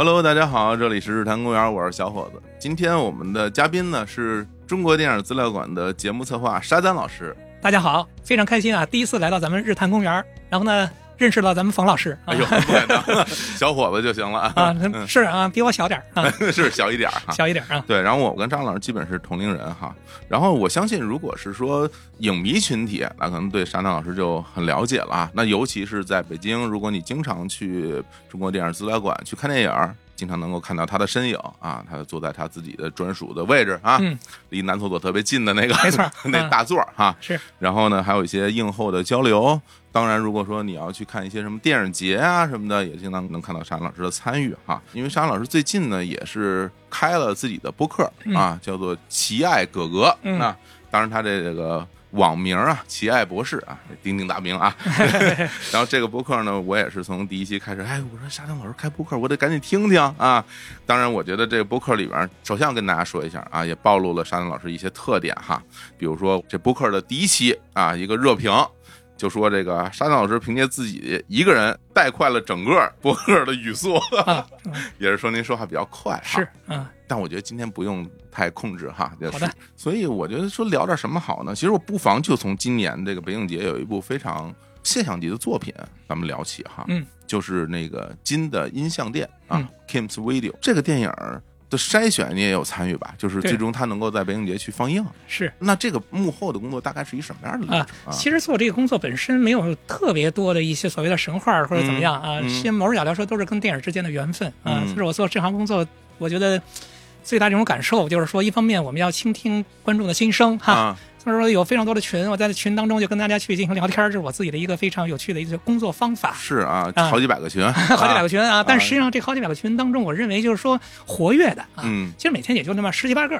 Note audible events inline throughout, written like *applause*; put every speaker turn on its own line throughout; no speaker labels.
Hello，大家好，这里是日坛公园，我是小伙子。今天我们的嘉宾呢是中国电影资料馆的节目策划沙丹老师。
大家好，非常开心啊！第一次来到咱们日坛公园，然后呢，认识了咱们冯老师。
哎呦，不敢当，小伙子就行了
啊！是啊，比我小点啊，*laughs*
是小一点儿，
小一点啊。
对，然后我跟张老师基本是同龄人哈。然后我相信，如果是说影迷群体，那可能对沙丹老师就很了解了。那尤其是在北京，如果你经常去中国电影资料馆去看电影。经常能够看到他的身影啊，他坐在他自己的专属的位置啊，离男厕所特别近的那个，
没错，*laughs*
那大座哈。
是。
然后呢，还有一些映后的交流。当然，如果说你要去看一些什么电影节啊什么的，也经常能看到沙老师的参与哈。因为沙老师最近呢，也是开了自己的播客啊，叫做“奇爱哥哥”啊。当然，他这个。网名啊，奇爱博士啊，鼎鼎大名啊。*laughs* *laughs* 然后这个播客呢，我也是从第一期开始，哎，我说沙丁老师开播客，我得赶紧听听啊。当然，我觉得这个播客里边，首先要跟大家说一下啊，也暴露了沙丁老师一些特点哈。比如说这播客的第一期啊，一个热评。就说这个沙赞老师凭借自己一个人带快了整个博客的语速，*laughs* 也是说您说话比较快。
是，嗯，
但我觉得今天不用太控制哈。
好的。
所以我觉得说聊点什么好呢？其实我不妨就从今年这个北影节有一部非常现象级的作品，咱们聊起哈。
嗯，
就是那个金的音像店啊，Kim's Video 这个电影。的筛选你也有参与吧？就是最终它能够在北影节去放映。
是，
那这个幕后的工作大概是一什么样的啊？
其实做这个工作本身没有特别多的一些所谓的神话或者怎么样啊，其实某种角度来说都是跟电影之间的缘分啊。就是我做这行工作，我觉得最大这种感受就是说，一方面我们要倾听观众的心声哈。就是说有非常多的群，我在群当中就跟大家去进行聊天，这是我自己的一个非常有趣的一个工作方法。
是啊，好几百个群，*laughs*
好几百个群啊！但实际上这好几百个群当中，我认为就是说活跃的
啊，
其实每天也就那么十几八个。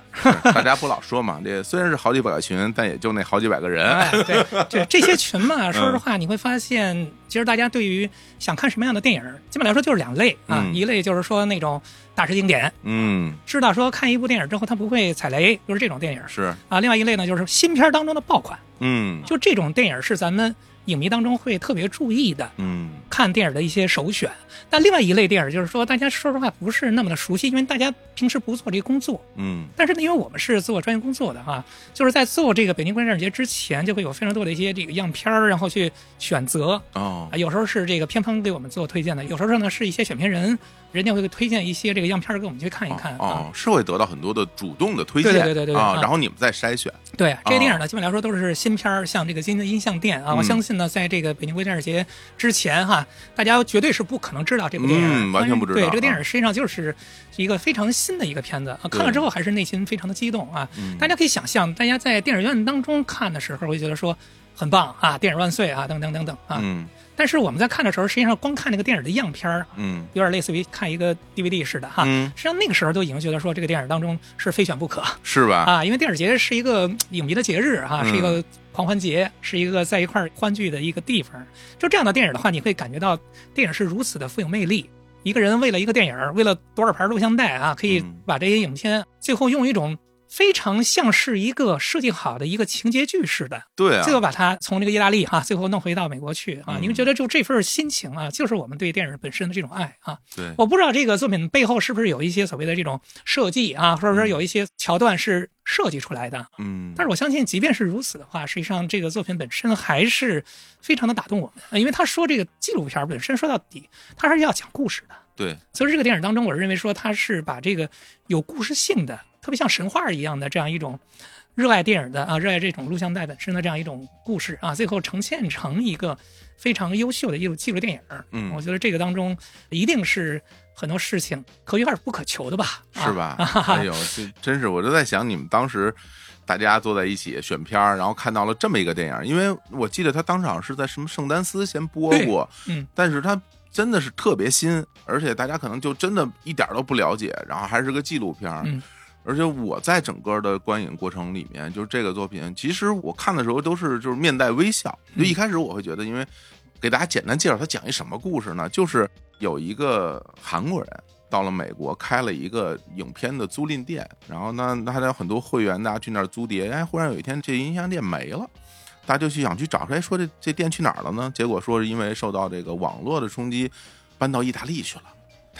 大家不老说嘛，这虽然是好几百个群，但也就那好几百个人。*laughs*
对对，*laughs* 这些群嘛，说实话你会发现，其实大家对于想看什么样的电影，基本来说就是两类啊，一类就是说那种。大师经典，
嗯，
知道说看一部电影之后他不会踩雷，就是这种电影
是
啊。另外一类呢，就是新片当中的爆款，
嗯，
就这种电影是咱们。影迷当中会特别注意的，
嗯，
看电影的一些首选。但另外一类电影就是说，大家说实话不是那么的熟悉，因为大家平时不做这个工作，
嗯。
但是呢，因为我们是做专业工作的哈，就是在做这个北京观影节之前，就会有非常多的一些这个样片儿，然后去选择。
哦，
有时候是这个片方给我们做推荐的，有时候呢是一些选片人，人家会推荐一些这个样片儿给我们去看一看。
哦，是会得到很多的主动的推荐，
对对对对
啊，然后你们再筛选。
对这些电影呢，基本来说都是新片儿，像这个金的音像店啊，我相信呢，在这个北京国际。电影节之前哈，大家绝对是不可能知道这部电影，
完全不知道。
对这个电影实际上就是一个非常新的一个片子啊，看了之后还是内心非常的激动啊。大家可以想象，大家在电影院当中看的时候，会觉得说很棒啊，电影万岁啊，等等等等啊。
嗯。
但是我们在看的时候，实际上光看那个电影的样片儿，
嗯，
有点类似于看一个 DVD 似的哈。
嗯。
实际上那个时候都已经觉得说这个电影当中是非选不可，
是吧？
啊，因为电影节是一个影迷的节日哈，是一个。狂欢节是一个在一块欢聚的一个地方，就这样的电影的话，你会感觉到电影是如此的富有魅力。一个人为了一个电影，为了多少盘录像带啊，可以把这些影片最后用一种。非常像是一个设计好的一个情节剧似的，
对啊，
最后把它从这个意大利哈，最后弄回到美国去啊，你们觉得就这份心情啊，就是我们对电影本身的这种爱啊。
对，
我不知道这个作品背后是不是有一些所谓的这种设计啊，或者说有一些桥段是设计出来的，
嗯，
但是我相信，即便是如此的话，实际上这个作品本身还是非常的打动我们，因为他说这个纪录片本身说到底，它是要讲故事的，
对，
所以这个电影当中，我认为说它是把这个有故事性的。特别像神话一样的这样一种热爱电影的啊，热爱这种录像带本身的这样一种故事啊，最后呈现成一个非常优秀的一种纪录电影。
嗯，
我觉得这个当中一定是很多事情可遇而不可求的吧？
是吧？*laughs* 哎呦，这真是，我就在想，你们当时大家坐在一起选片儿，然后看到了这么一个电影，因为我记得他当场是在什么圣丹斯先播过，
嗯，
但是他真的是特别新，而且大家可能就真的一点都不了解，然后还是个纪录片。
嗯。
而且我在整个的观影过程里面，就是这个作品，其实我看的时候都是就是面带微笑。就一开始我会觉得，因为给大家简单介绍他讲一什么故事呢？就是有一个韩国人到了美国，开了一个影片的租赁店，然后呢，他有很多会员，大家去那儿租碟。哎，忽然有一天这音像店没了，大家就去想去找谁，说这这店去哪儿了呢？结果说是因为受到这个网络的冲击，搬到意大利去了。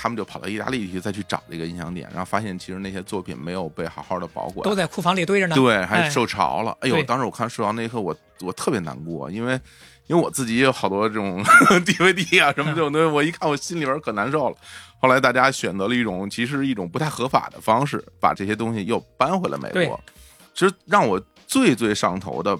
他们就跑到意大利去再去找这个音响店，然后发现其实那些作品没有被好好的保管，
都在库房里堆着呢。
对，还受潮了。
哎
呦，当时我看受潮那一刻，我我特别难过，因为因为我自己也有好多这种 *laughs* DVD 啊什么这种东西，我一看我心里边可难受了。后来大家选择了一种其实一种不太合法的方式，把这些东西又搬回了美国。其实让我最最上头的，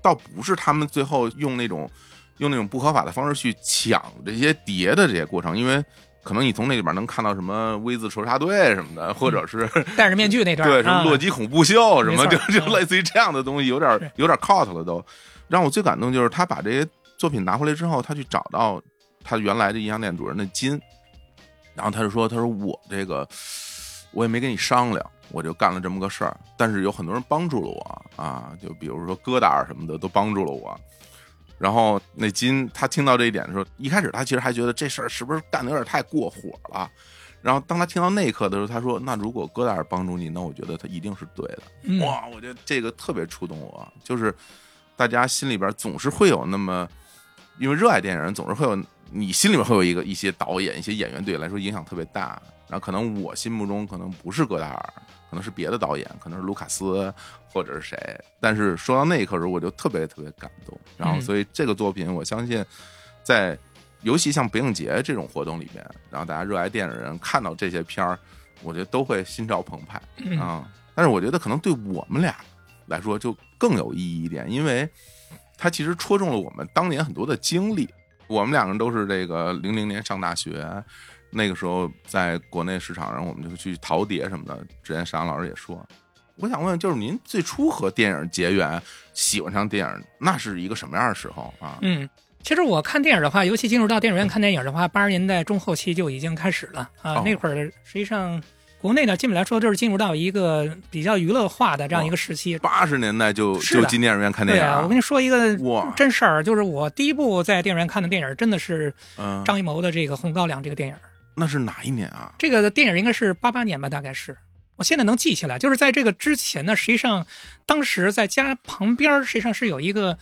倒不是他们最后用那种用那种不合法的方式去抢这些碟的这些过程，因为可能你从那里边能看到什么 V 字仇杀队什么的，或者是 *laughs*
戴着面具那段，
对，什么洛基恐怖秀什么，就就
嗯
类似于这样的东西，有点有点 cult 了都。让我最感动就是他把这些作品拿回来之后，他去找到他原来的音像店主人的金，然后他就说：“他说我这个我也没跟你商量，我就干了这么个事儿。但是有很多人帮助了我啊，就比如说戈达尔什么的都帮助了我。然后那金他听到这一点的时候，一开始他其实还觉得这事儿是不是干的有点太过火了。然后当他听到那一刻的时候，他说：‘那如果戈达尔帮助你，那我觉得他一定是对的。’
嗯、
哇，我觉得这个特别触动我，就是。”大家心里边总是会有那么，因为热爱电影人总是会有，你心里面会有一个一些导演、一些演员对你来说影响特别大。然后可能我心目中可能不是戈达尔，可能是别的导演，可能是卢卡斯或者是谁。但是说到那一刻时候，我就特别特别感动。然后所以这个作品，我相信在尤其像北影节这种活动里面，然后大家热爱电影人看到这些片儿，我觉得都会心潮澎湃啊、嗯。但是我觉得可能对我们俩。来说就更有意义一点，因为它其实戳中了我们当年很多的经历。我们两个人都是这个零零年上大学，那个时候在国内市场上，我们就去淘碟什么的。之前沈阳老师也说，我想问，就是您最初和电影结缘，喜欢上电影，那是一个什么样的时候啊？
嗯，其实我看电影的话，尤其进入到电影院看电影的话，八十年代中后期就已经开始了啊。
哦、
那会儿实际上。国内呢，基本来说就是进入到一个比较娱乐化的这样一个时期。
八十年代就就进电影院看电影、
啊。对啊，我跟你说一个
哇
真事儿，就是我第一部在电影院看的电影，真的是
嗯
张艺谋的这个《红高粱》这个电影。
那是哪一年啊？
这个电影应该是八八年吧，大概是。我现在能记起来，就是在这个之前呢，实际上当时在家旁边实际上是有一个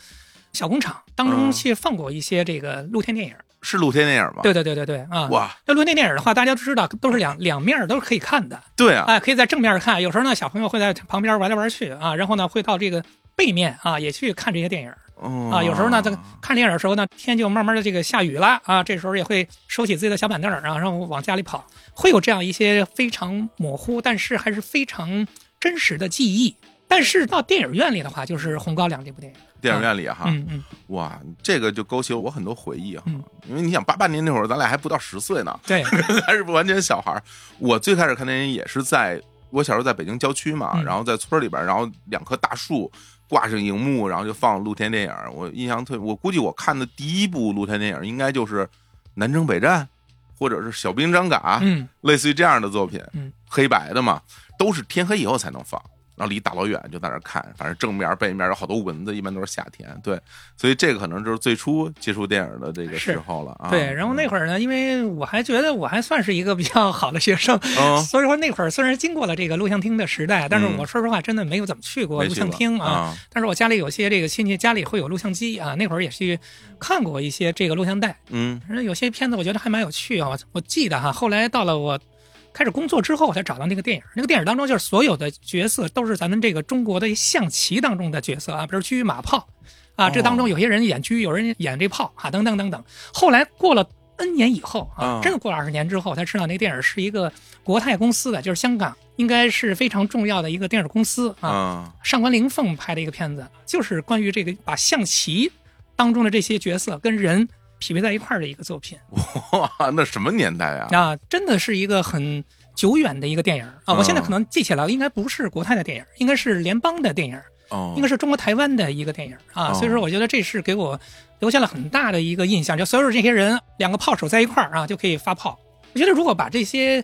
小工厂，当中去放过一些这个露天电影。
嗯是露天电影吗？
对对对对对啊！
哇，
那露天电影的话，大家都知道都是两两面都是可以看的。
对啊，
哎，可以在正面看，有时候呢，小朋友会在旁边玩来玩去啊，然后呢，会到这个背面啊，也去看这些电影。
哦、
啊，有时候呢，在看电影的时候呢，天就慢慢的这个下雨了啊，这时候也会收起自己的小板凳啊，然后往家里跑，会有这样一些非常模糊，但是还是非常真实的记忆。但是到电影院里的话，就是《红高粱》这部电影。
电影院里哈，
嗯嗯，
哇，这个就勾起了我很多回忆哈、
嗯，
因为你想八八年那会儿，咱俩还不到十岁呢，
对，*laughs*
还是不完全小孩。我最开始看电影也是在我小时候在北京郊区嘛，
嗯、
然后在村里边，然后两棵大树挂上荧幕，然后就放露天电影。我印象特，我估计我看的第一部露天电影应该就是《南征北战》，或者是《小兵张嘎》，
嗯，
类似于这样的作品，
嗯，
黑白的嘛，都是天黑以后才能放。然后离大老远就在那看，反正正面背面有好多蚊子，一般都是夏天。对，所以这个可能就是最初接触电影的这个时候了啊。
对，然后那会儿呢，因为我还觉得我还算是一个比较好的学生，
嗯、
所以说那会儿虽然经过了这个录像厅的时代，但是我说实话真的没有怎么去过录像厅啊。
啊
但是我家里有些这个亲戚家里会有录像机啊，那会儿也去看过一些这个录像带。
嗯，
反正有些片子我觉得还蛮有趣啊。我记得哈，后来到了我。开始工作之后，我才找到那个电影。那个电影当中，就是所有的角色都是咱们这个中国的象棋当中的角色啊，比如车马炮啊，这当中有些人演车，有人演这炮啊，等等等等。后来过了 N 年以后啊，真的过了二十年之后，才知道那个电影是一个国泰公司的，就是香港应该是非常重要的一个电影公司啊，上官灵凤拍的一个片子，就是关于这个把象棋当中的这些角色跟人。匹配在一块儿的一个作品，*laughs*
哇，那什么年代啊？
啊，真的是一个很久远的一个电影啊！我现在可能记起来了，应该不是国泰的电影，应该是联邦的电影，
哦，
应该是中国台湾的一个电影啊。所以说，我觉得这是给我留下了很大的一个印象，就所有这些人两个炮手在一块儿啊，就可以发炮。我觉得如果把这些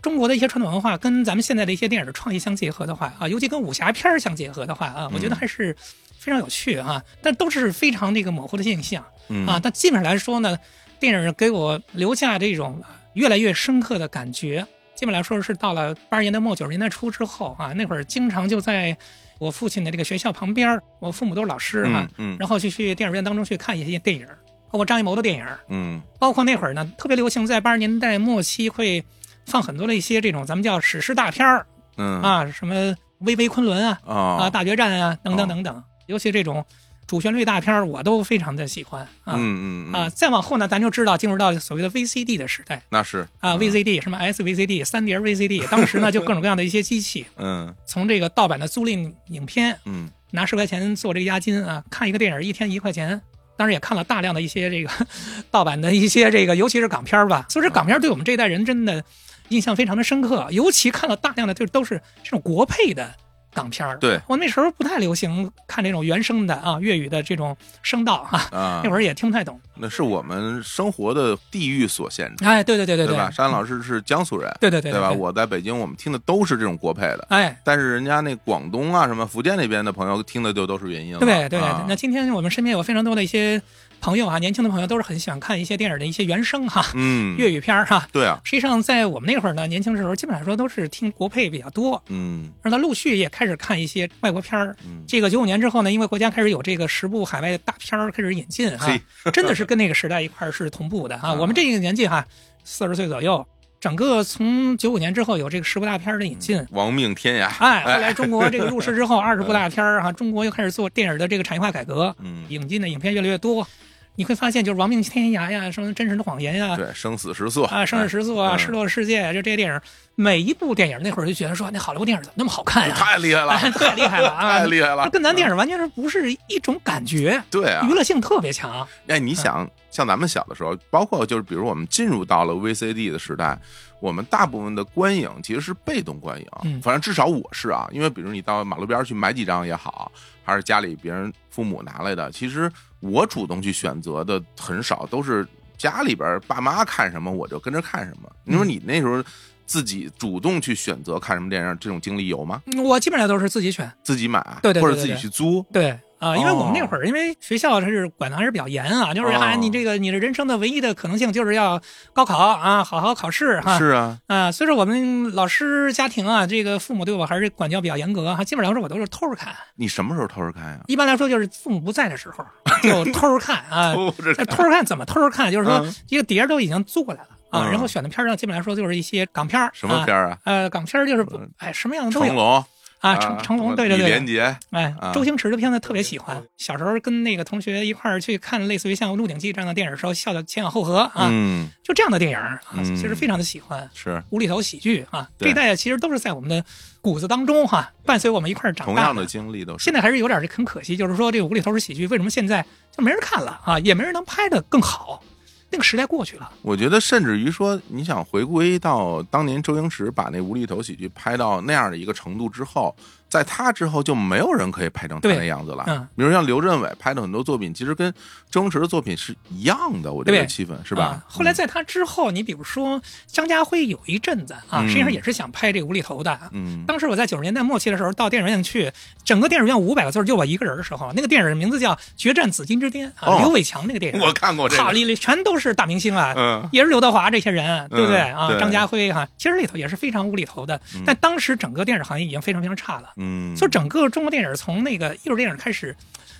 中国的一些传统文化跟咱们现在的一些电影的创意相结合的话啊，尤其跟武侠片儿相结合的话啊，我觉得还是非常有趣啊。但都是非常那个模糊的现象。
嗯。
啊，但基本上来说呢，电影给我留下这种越来越深刻的感觉。基本来说是到了八十年代末九十年代初之后啊，那会儿经常就在我父亲的这个学校旁边，我父母都是老师哈、
嗯，嗯。
然后就去电影院当中去看一些电影包括张艺谋的电影，
嗯。
包括那会儿呢，特别流行在八十年代末期会放很多的一些这种咱们叫史诗大片儿
嗯。
啊，什么《巍巍昆仑》啊，啊，
啊
大决战啊，等等
哦。
等等，尤其这种主旋律大片儿我都非常的喜欢啊。
嗯嗯
啊，，再往后呢，咱就知道进入到所谓的 VCD 的时代
那是
啊，VCD 什么 SVCD、三碟 VCD，当时呢就各种各样的一些机器，*laughs*
嗯
从这个盗版的租赁影片，
嗯
拿十块钱做这个押金啊，看一个电影一天一块钱。当然也看了大量的一些这个 *laughs* 盗版的一些这个，尤其是港片儿吧。所以说港片儿对我们这一代人真的印象非常的深刻，尤其看了大量的就都是这种国配的港片儿。
对
我那时候不太流行看这种原声的啊，粤语的这种声道啊，
啊 *laughs*
那，会儿也听不太懂。
那是我们生活的地域所限制，
哎，对对对对
对吧？山老师是江苏人，
对对对
对吧？
对
我在北京，我们听的都是这种国配的，
哎，
但是人家那广东啊、什么福建那边的朋友听的就都是原音了。
对对，
啊
那今天我们身边有非常多的一些朋友啊，年轻的朋友都是很喜欢看一些电影的一些原声哈，
嗯，
粤语片儿哈。
对啊，
实际上，在我们那会儿呢，年轻的时候基本上说都是听国配比较多，
嗯
让他陆续也开始看一些外国片儿。
嗯，
这个九五年之后呢，因为国家开始有这个十部海外大片儿开始引进
哈，*laughs*
真的是跟那个时代一块儿是同步的啊。
啊
我们这个年纪哈，四十岁左右，整个从九五年之后有这个十部大片儿的引进。
亡命天涯，
哎，后来中国这个入世之后，二十部大片儿哈，中国又开始做电影的这个产业化改革，
嗯，
引进的影片越来越多。你会发现，就是《亡命天涯》呀，什么《真实的谎言》呀，
对，生死时速
啊，《生死时速》啊，
嗯《
失落世界》就这些电影，每一部电影那会儿就觉得说，那好莱坞电影怎么那么好看呀？
太厉害了，
哎 *laughs* 太厉害了啊！*laughs*
太厉害了，
跟咱电影完全是不是一种感觉，
对啊。
娱，乐性特别强。
哎，你想，像咱们小的时候，包括就是比如我们进入到了 VCD 的时代，我们大部分的观影其实是被动观影，
嗯。
反正至少我是啊，因为比如你到马路边去买几张也好，还是家里别人父母拿来的，其实我主动去选择的很少，都是家里边爸妈看什么我就跟着看什么。你说
嗯
你那时候自己主动去选择看什么电影，这种经历有吗？
嗯我基本上都是自己选，
自己买，啊
对对对
或者自己去租，
对啊，因为我们那
哦
会儿，因为学校它是管的还是比较严啊，就是
哦
啊，你这个你的人生的唯一的可能性就是要高考啊，好好考试哈。
是啊，
啊，所以说我们老师家庭啊，这个父母对我还是管教比较严格哈。基本上说我都是偷着看，
你什么时候偷着看呀？
一般来说就是父母不在的时候就偷着看啊。*laughs*
偷着看，
那偷着看怎么偷着看？就是说
嗯
一个碟儿都已经租过来了啊，
嗯
然后选的片儿上基本来说就是一些港片儿
什么片
儿？
啊？
呃，港片儿就是不哎什么样的都有
成龙
啊，成成龙，对对对
李连，杰，
哎
啊，
周星驰的片子特别喜欢。小时候跟那个同学一块儿去看类似于像《鹿鼎记》这样的电影的时候，笑得前仰后合啊，
嗯，
就这样的电影啊，
嗯
其实非常的喜欢。
是
无厘头喜剧啊，这一代其实都是在我们的骨子当中哈，伴随我们一块儿长大
同样的经历都是。
现在还是有点儿很可惜，就是说这个无厘头喜剧为什么现在就没人看了啊，也没人能拍的更好。那个时代过去了，
我觉得，甚至于说，你想回归到当年周星驰把那无厘头喜剧拍到那样的一个程度之后，在他之后就没有人可以拍成他那样子了。
嗯。
比如像刘镇伟拍的很多作品，其实跟周星驰的作品是一样的，我觉得气氛是吧？
啊？后来在他之后，你比如说张家辉有一阵子啊，
嗯
实际上也是想拍这个无厘头的。
嗯，
当时我在九十年代末期的时候，到电影院去，整个电影院五百个字就我一个人的时候，那个电影名字叫《决战紫金之巅》啊，
哦。
刘伟强那个电影，*laughs*
我看过这个，
哈里里全都是大明星啊，
嗯。
也是刘德华这些人，对不对？啊？张家辉哈，其实里头也是非常无厘头的。但当时整个电影行业已经非常非常差了，
嗯，
就整个中国电影从那个艺术电影开始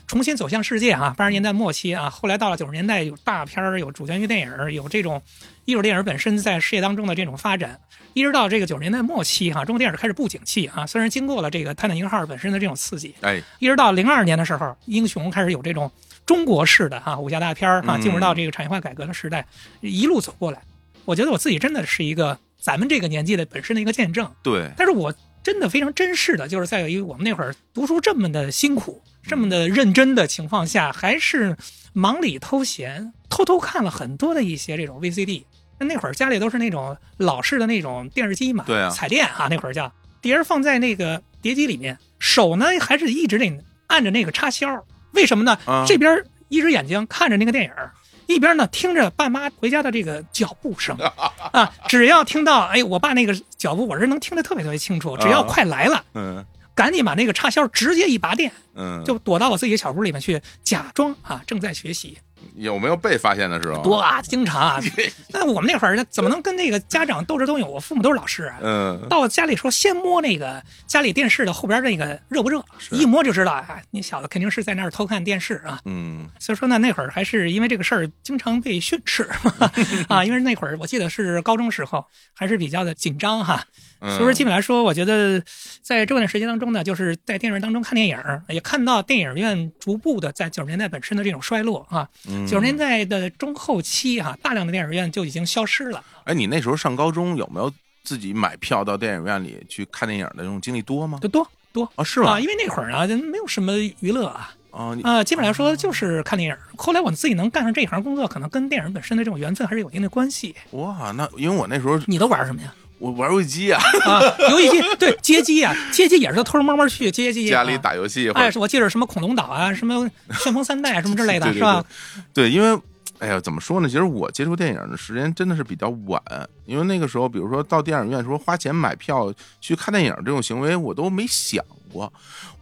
重新走向世界啊。八十年代末期啊，后来到了九十年代，有大片儿，有主旋律电影，有这种艺术电影本身在事业当中的这种发展，一直到这个九十年代末期哈，中国电影开始不景气啊。虽然经过了这个泰坦尼克号本身的这种刺激，
哎，
一直到零二年的时候，英雄开始有这种中国式的哈武侠大片儿哈，
嗯
进入到这个产业化改革的时代，一路走过来，我觉得我自己真的是一个咱们这个年纪的本身的一个见证。
对，
但是我真的非常珍视的，就是在于我们那会儿读书这么的辛苦、这么的认真的情况下，还是忙里偷闲，偷偷看了很多的一些这种 VCD。那那会儿家里都是那种老式的那种电视机嘛，
对啊
彩电啊，那会儿叫碟儿放在那个碟机里面，手呢还是一直得按着那个插销，为什么呢？
啊
这边一只眼睛看着那个电影儿。一边呢听着爸妈回家的这个脚步声 *laughs* 啊，只要听到哎我爸那个脚步，我是能听得特别特别清楚。只要
啊
快来了，
嗯
赶紧把那个插销直接一拔电，
嗯，
就躲到我自己的小屋里面去，假装啊正在学习。
有没有被发现的时候？
多啊，经常啊。*laughs* 那我们那会儿怎么能跟那个家长斗智斗勇？我父母都是老师啊。
嗯，
到家里说先摸那个家里电视的后边那个热不热，一摸就知道啊，你小子肯定是在那儿偷看电视啊。
嗯，
所以说呢，那会儿还是因为这个事儿经常被训斥 *laughs* 啊，因为那会儿我记得是高中时候，还是比较的紧张哈。所以说，基本来说，我觉得在这段时间当中呢，就是在电影院当中看电影，也看到电影院逐步的在九十年代本身的这种衰落啊。九十年代的中后期哈，大量的电影院就已经消失了。
哎，你那时候上高中有没有自己买票到电影院里去看电影的这种经历多吗？
就多多
啊，是吗？
因为那会儿啊，没有什么娱乐啊。
啊
啊，基本来说就是看电影。后来我自己能干上这一行工作，可能跟电影本身的这种缘分还是有一定的关系。
哇，那因为我那时候
你都玩什么呀？
我玩游戏机啊，
啊，游戏机 *laughs* 对街机啊，街机也是偷偷摸摸去街机
家里打游戏。
哎，我记得什么恐龙岛啊，什么旋风三代 *laughs* 什么之类的，是吧？
对，因为哎呀，怎么说呢？其实我接触电影的时间真的是比较晚，因为那个时候，比如说到电影院说花钱买票去看电影这种行为，我都没想过。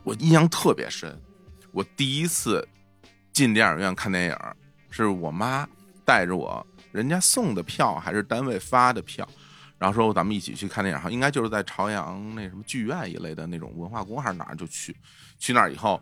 我印象特别深，我第一次进电影院看电影，是我妈带着我，人家送的票还是单位发的票。然后说咱们一起去看电影，应该就是在朝阳那什么剧院一类的那种文化宫还是哪儿就去，去那儿以后，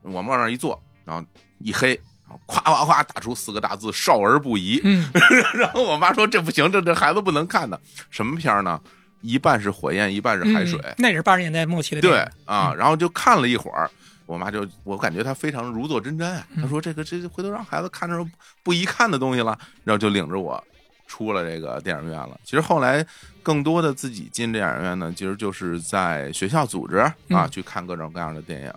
我们往那儿一坐，然后一黑，然后咵咵咵打出四个大字“少儿不宜”，*laughs* 然后我妈说这不行，这这孩子不能看的，什么片呢？一半是火焰，一半是海水，
那也是八十年代末期的
对。啊，然后就看了一会儿，我妈就我感觉她非常如坐针毡，她说这个这回头让孩子看着不宜看的东西了，然后就领着我。出了这个电影院了。其实后来更多的自己进电影院呢，其实就是在学校组织啊去看各种各样的电影。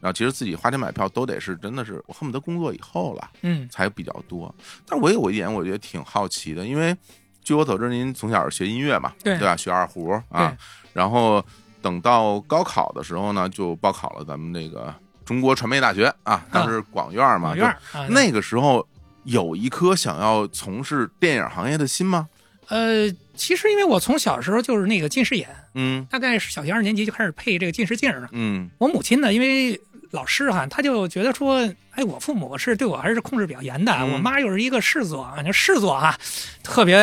然后其实自己花钱买票都得是真的是我恨不得工作以后了，
嗯，
才比较多。但我有一点我觉得挺好奇的，因为据我所知，您从小是学音乐嘛，
对
对吧？学二胡啊，然后等到高考的时候呢，就报考了咱们那个中国传媒大学啊，当时广院嘛，
广院
那个时候。有一颗想要从事电影行业的心吗？
呃，其实因为我从小时候就是那个近视眼，
嗯，
大概是小学二年级就开始配这个近视镜了，
嗯，
我母亲呢，因为老师哈，他就觉得说，哎，我父母是对我还是控制比较严的，我妈又是一个视作，那视作啊，特别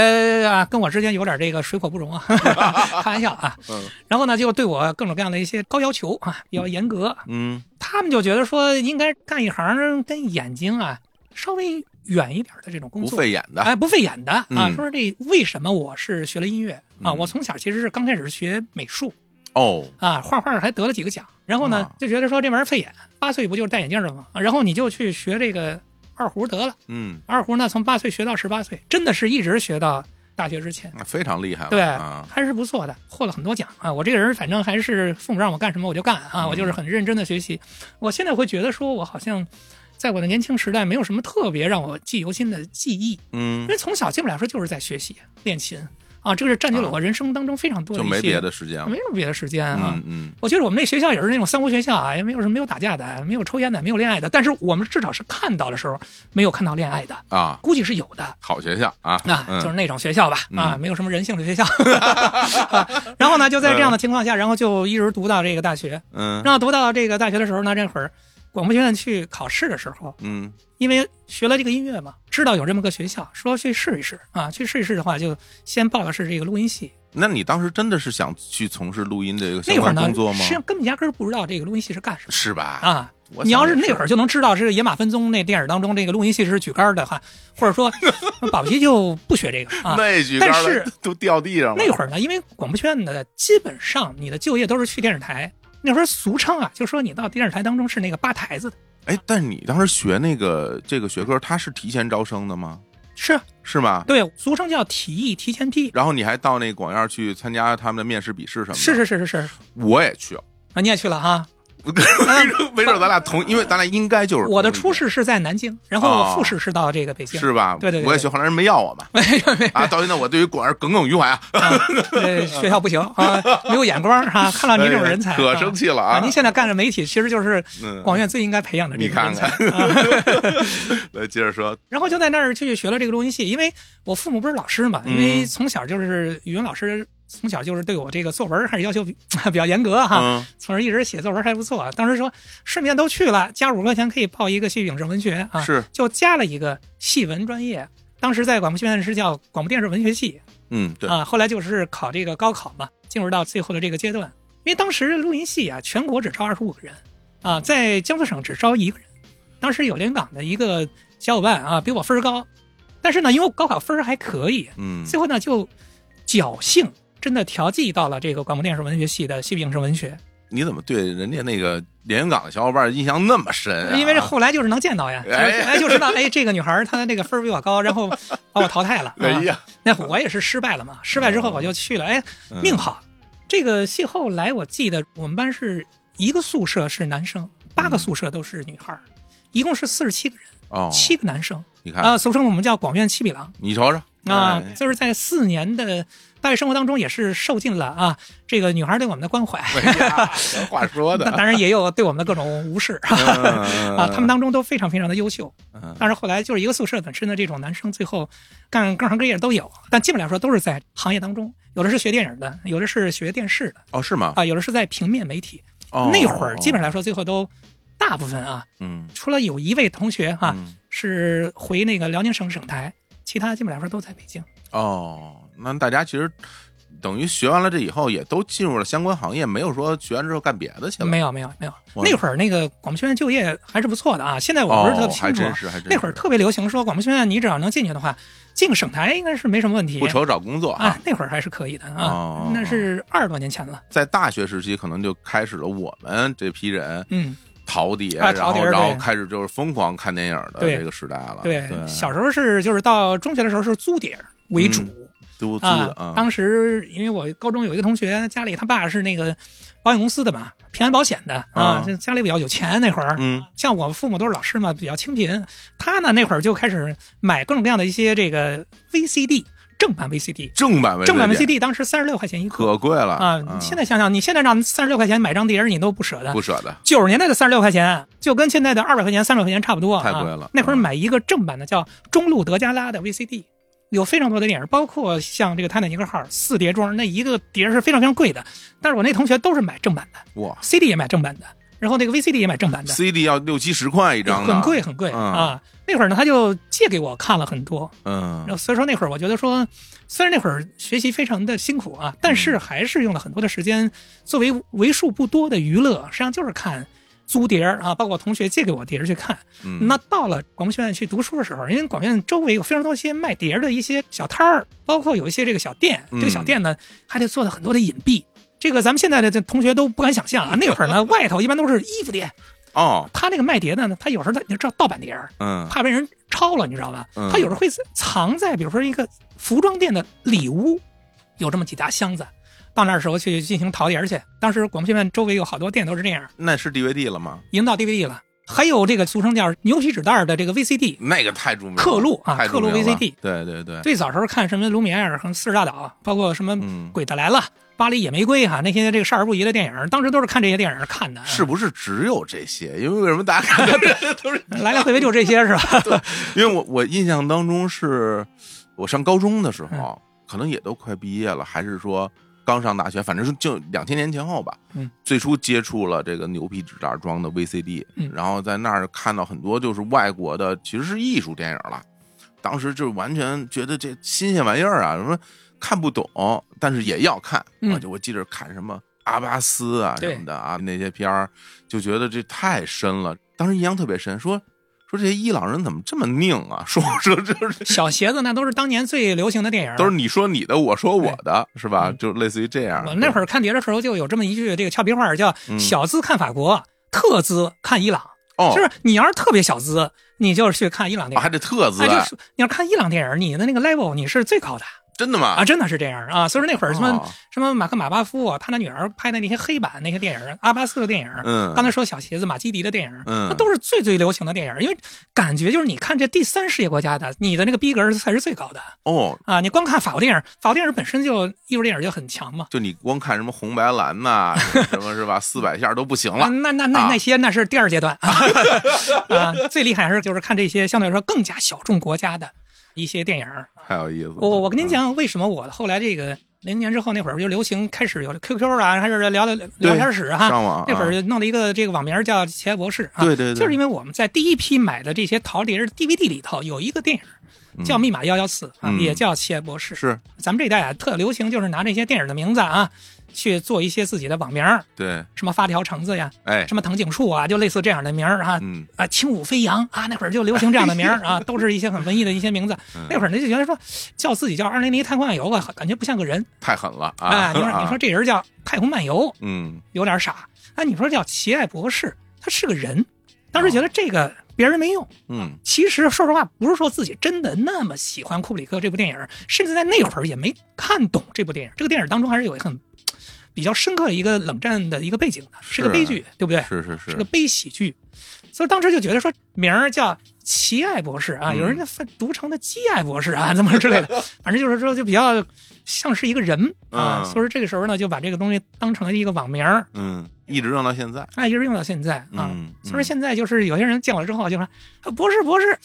啊，跟我之间有点这个水火不容啊，*laughs* 开玩笑啊，
嗯，
然后呢，就对我各种各样的一些高要求啊，比较严格，
嗯，
他们就觉得说，应该干一行跟眼睛啊稍微。远一点的这种工作，
不费眼的，
哎，不费眼的啊！说这为什么我是学了音乐啊？我从小其实是刚开始学美术，
哦，
啊，画画还得了几个奖，然后呢就觉得说这玩意儿费眼，八岁不就是戴眼镜了吗？然后你就去学这个二胡得了，
嗯，
二胡呢从八岁学到十八岁，真的是一直学到大学之前，
非常厉害，
对，还是不错的，获了很多奖啊！我这个人反正还是父母让我干什么我就干啊，我就是很认真的学习。我现在会觉得说我好像。在我的年轻时代，没有什么特别让我记忆犹新的记忆，
嗯，
因为从小基本来说就是在学习练琴。啊，这个是占据了我人生当中非常多的
就没别的时间了，
没什么别的时间
啊，嗯，
我记得我们那学校也是那种三无学校啊，也没有什么没有打架的，没有抽烟的，没有恋爱的，但是我们至少是看到的时候没有看到恋爱的
啊，
估计是有的，
好学校啊，
啊，就是那种学校吧，啊，没有什么人性的学校，*laughs* *laughs* 然后呢，就在这样的情况下，然后就一直读到这个大学，
嗯，
然后读到这个大学的时候呢，这会儿。广播学院去考试的时候，
嗯，
因为学了这个音乐嘛，知道有这么个学校，说去试一试啊。去试一试的话，就先报的是这个录音系。
那你当时真的是想去从事录音这个
相关
工作吗？
实际上根本压根儿不知道这个录音系是干什么，
是吧？
啊，你要是那会儿就能知道是《野马分鬃》那电影当中这个录音系是举杆的话，或者说保不齐就不学这个啊。*laughs*
那举杆
但是
都掉地上了。
那会儿呢，因为广播学院的基本上你的就业都是去电视台，那时候俗称啊，就说你到电视台当中是那个吧台子的。
哎，但是你当时学那个这个学科，它是提前招生的吗？
是
是吗？
对，俗称叫提艺，提前批。
然后你还到那广院去参加他们的面试笔试什么的？
是是是是是，
我也去了
啊，你也去了哈。*laughs*
没准咱俩同，因为咱俩应该就是
我的初试是在南京，然后我复试是到这个北京，
是吧？
对对对，
我也去，后来人没要我嘛。*laughs* 啊，到现在我对于广院耿耿于怀啊。
对，学校不行啊，*laughs* 没有眼光啊，看到您这种人才，
可生气了啊！
您现在干着媒体，其实就是广院最应该培养的这
种人才。来，接着说。
然后就在那儿去学了这个录音系，因为我父母不是老师嘛，因为从小就是语文老师。从小就是对我这个作文还是要求比 *laughs* 比较严格哈，
嗯
从而一直写作文还不错。当时说顺便都去了，加五块钱可以报一个戏剧影视文学啊，
是，
就加了一个戏文专业。当时在广播学院是叫广播电视文学系
嗯，对，
啊，后来就是考这个高考嘛，进入到最后的这个阶段。因为当时录音系啊，全国只招二十五个人啊，在江苏省只招一个人。当时有连云港的一个小伙伴啊，比我分高，但是呢，因为我高考分还可以，
嗯
最后呢就侥幸真的调剂到了这个广播电视文学系的戏剧影视文学，
你怎么对人家那个连云港的小伙伴印象那么深啊？
因为后来就是能见到呀，
哎。
哎就知道哎这个女孩儿她那个分儿比我高，然后把我淘汰了。啊 *laughs*
哎呀，
那我也是失败了嘛，失败之后我就去了，哎，
嗯。
命好。这个戏后来我记得我们班是一个宿舍是男生，八个宿舍都是女孩儿，一共是四十七个人，
哦，
七个男生。
你看，
啊，俗称我们叫广院七匹狼。
你瞅瞅
啊
哎，
就是在四年的大学生活当中，也是受尽了啊这个女孩对我们的关怀，
话说的。
那，*laughs* 当然也有对我们的各种无视。*laughs* 啊，
啊
他们当中都非常非常的优秀。
嗯。
但是后来就是一个宿舍本身的这种男生，最后干各行各业都有，但基本来说都是在行业当中，有的是学电影的，有的是学电视的。
哦是吗？
啊，有的是在平面媒体。
哦。
那会儿基本上来说，最后都大部分啊，
嗯
除了有一位同学哈、
嗯
是回那个辽宁省省台，其他基本来说都在北京。
哦，那大家其实等于学完了这以后，也都进入了相关行业，没有说学完之后干别的去了。
没有没有没有，那会儿那个广播学院就业还是不错的啊。现在我不是特
别，
清楚，那会儿特别流行说广播学院，你只要能进去的话，进个省台应该是没什么问题。
不愁找工作
啊
啊。，
那会儿还是可以的啊，
哦
那是二十多年前了。
在大学时期，可能就开始了我们这批人
嗯，
淘碟，
啊
然后然后开始就是疯狂看电影的这个时代了。
对，
对，
小时候是就是到中学的时候是租碟为主。
租租
啊
的，啊，
当时因为我高中有一个同学，家里他爸是那个保险公司的嘛，平安保险的啊
啊，
家里比较有钱那会儿。
嗯
像我父母都是老师嘛，比较清贫。他呢那会儿就开始买各种各样的一些这个 VCD 正版 VCD，
正版 VCD
正版 VCD 当时三十六块钱一个
可贵了。
啊。你现在想想，你现在让三十六块钱买张碟儿，你都不舍得。
不舍得。
九十年代的三十六块钱，就跟现在的二百块钱、三百块钱差不多、啊，
太贵了。
那会儿买一个正版的叫中路德加拉的 VCD，有非常多的电影，包括像这个《泰坦尼克号》四碟装，那一个碟是非常非常贵的。但是我那同学都是买正版的。
哇
，CD 也买正版的，然后那个 VCD 也买正版的
，，CD 要六七十块一张，
很贵很贵、
嗯。
啊。那会儿呢，他就借给我看了很多，
嗯。
然后所以说那会儿我觉得说，虽然那会儿学习非常的辛苦啊，但是还是用了很多的时间作为为数不多的娱乐，实际上就是看租碟儿啊，包括我同学借给我碟儿去看。
嗯，
那到了广播学院去读书的时候，因为广院周围有非常多一些卖碟儿的一些小摊儿，包括有一些这个小店，
嗯。
这个小店呢还得做的很多的隐蔽。这个咱们现在的这同学都不敢想象啊，那会儿呢外头一般都是衣服店，
哦，
他那个卖碟的呢，他有时候他你知道盗版碟儿，
嗯
怕被人抄了，你知道吧？
嗯
他有时候会藏在，比如说一个服装店的里屋，有这么几大箱子。到那儿时候去进行淘碟儿去。当时广播学院周围有好多店都是这样，
那是 DVD 了吗？
已经到 DVD 了。还有这个俗称叫牛皮纸袋的这个 VCD，
那个太著名了，
刻录啊刻录 VCD
对对对，
最早时候看什么卢米埃尔和四十大岛，包括什么
嗯
鬼子来了、巴黎野玫瑰哈、那些这个少儿不宜的电影，当时都是看这些电影看的。
是不是只有这些？因为为什么大家看的都是？*laughs*
来来回回就这些是吧？*laughs*
因为我我印象当中是，我上高中的时
嗯
候，可能也都快毕业了，还是说刚上大学，反正是就两千年前后吧。
嗯，
最初接触了这个牛皮纸袋装的 VCD，
嗯
然后在那儿看到很多就是外国的，其实是艺术电影了。当时就完全觉得这新鲜玩意儿啊，什么看不懂，但是也要看。
嗯
我就我记着看什么阿巴斯啊什么的啊那些片儿，就觉得这太深了。当时印象特别深，说说这些伊朗人怎么这么拧啊？*laughs* 说说这是
小鞋子那都是当年最流行的电影，
都是你说你的，我说我的，是吧？
嗯
就类似于这样。
我那会儿看碟的时候就有这么一句这个俏皮话，叫
嗯“
小资看法国，特资看伊朗”。
哦，
就是你要是特别小资，你就是去看伊朗电影。
啊还得特资
哎，就
啊，
是你要看伊朗电影，你的那个 level 你是最高的
真的吗？
啊，真的是这样啊。所以说那会儿什么、
哦
什么马克马巴夫啊，他那女儿拍的那些黑板那些电影，阿巴斯的电影，
嗯
刚才说小鞋子马基迪的电影，
嗯
那都是最最流行的电影，因为感觉就是你看这第三世界国家的，你的那个逼格才是最高的
哦，
啊。你光看法国电影，法国电影本身就艺术电影就很强嘛。
就你光看什么红白蓝呐，*laughs* 什么是吧？四百下都不行
啊
了。
那那那
啊
那些那是第二阶段啊，*laughs* 啊，最厉害还是就是看这些相对来说更加小众国家的一些电影。
太有意思。
我我跟您
嗯，
讲，为什么我后来这个零年之后那会儿就流行开始有 QQ 啊，还是聊聊聊天室哈，
上网
那会儿弄了一个这个网名叫“奇爱博士”，
对对对，
就是因为我们在第一批买的这些淘碟 DVD 里头有一个电影叫《密码幺幺四》啊，也叫《奇爱博士》。
是，
咱们这一代啊特流行，就是拿这些电影的名字啊。去做一些自己的网名
对，
什么发条橙子呀，
哎，
什么藤井树啊，就类似这样的名儿啊，
嗯
啊，轻舞飞扬啊，那会儿就流行这样的名儿 *laughs* 啊，都是一些很文艺的一些名字。那会儿呢就觉得说，叫自己叫二零零太空漫游吧，感觉不像个人，
太狠了
啊！你说你说这人叫太空漫游，
嗯，
有点傻。哎，你说叫奇爱博士，他是个人，当时觉得这个别人没用，
嗯，
其实说实话，不是说自己真的那么喜欢库布里克这部电影，甚至在那会儿也没看懂这部电影。这个电影当中还是有很。比较深刻的一个冷战的一个背景的，是个悲剧，对不对？
是是是，
是个悲喜剧，所以当时就觉得说名儿叫奇爱博士啊，有人家读成的基爱博士啊，*laughs* 怎么之类的，反正就是说就比较像是一个人啊，所以说这个时候呢就把这个东西当成了一个网名
嗯，一直用到现在，
哎，一直用到现在啊。所以说现在就是有些人见我之后就说博士博士，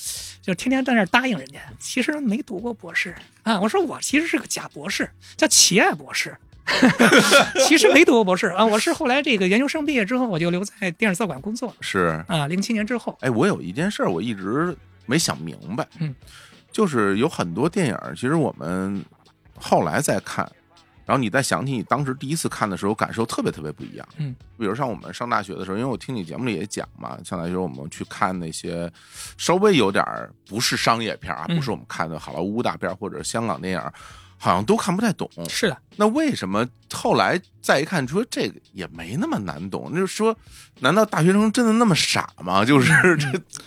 就天天在那答应人家，其实没读过博士啊。我说我其实是个假博士，叫奇爱博士。*laughs* 其实没读过博士啊，我是后来这个研究生毕业之后，我就留在电影色馆工作。
是
啊，零七年之后。
哎，我有一件事我一直没想明白，
嗯，
就是有很多电影，其实我们后来再看，然后你再想起你当时第一次看的时候，感受特别特别不一样。
嗯，
比如像我们上大学的时候，因为我听你节目里也讲嘛，上大学我们去看那些稍微有点不是商业片啊，不是我们看的好莱坞大片或者香港电影。好像都看不太懂，
是的。
那为什么后来再一看，说这个也没那么难懂？就是说，难道大学生真的那么傻吗？*laughs* 就是这，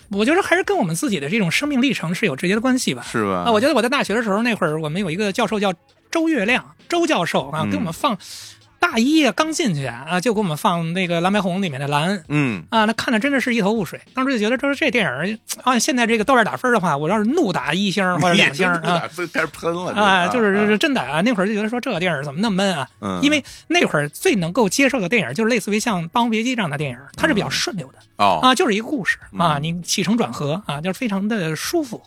我觉得还是跟我们自己的这种生命历程是有直接的关系吧？
是吧？
啊，我觉得我在大学的时候，那会儿我们有一个教授叫周月亮，周教授啊，给我们放。大一啊，刚进去啊，就给我们放那个蓝白红里面的蓝，
嗯
啊，那看的真的是一头雾水。当时就觉得，说这电影按现在这个豆瓣打分的话，我要是怒打一星或者两星 *laughs* 啊，
开始喷了
啊，就是真的啊。那会儿就觉得说这个电影怎么那么闷啊？
嗯，
因为那会儿最能够接受的电影就是类似于像《霸王别姬》这样的电影，它是比较顺溜的
哦
啊，就是一个故事啊，你起承转合啊，就是非常的舒服。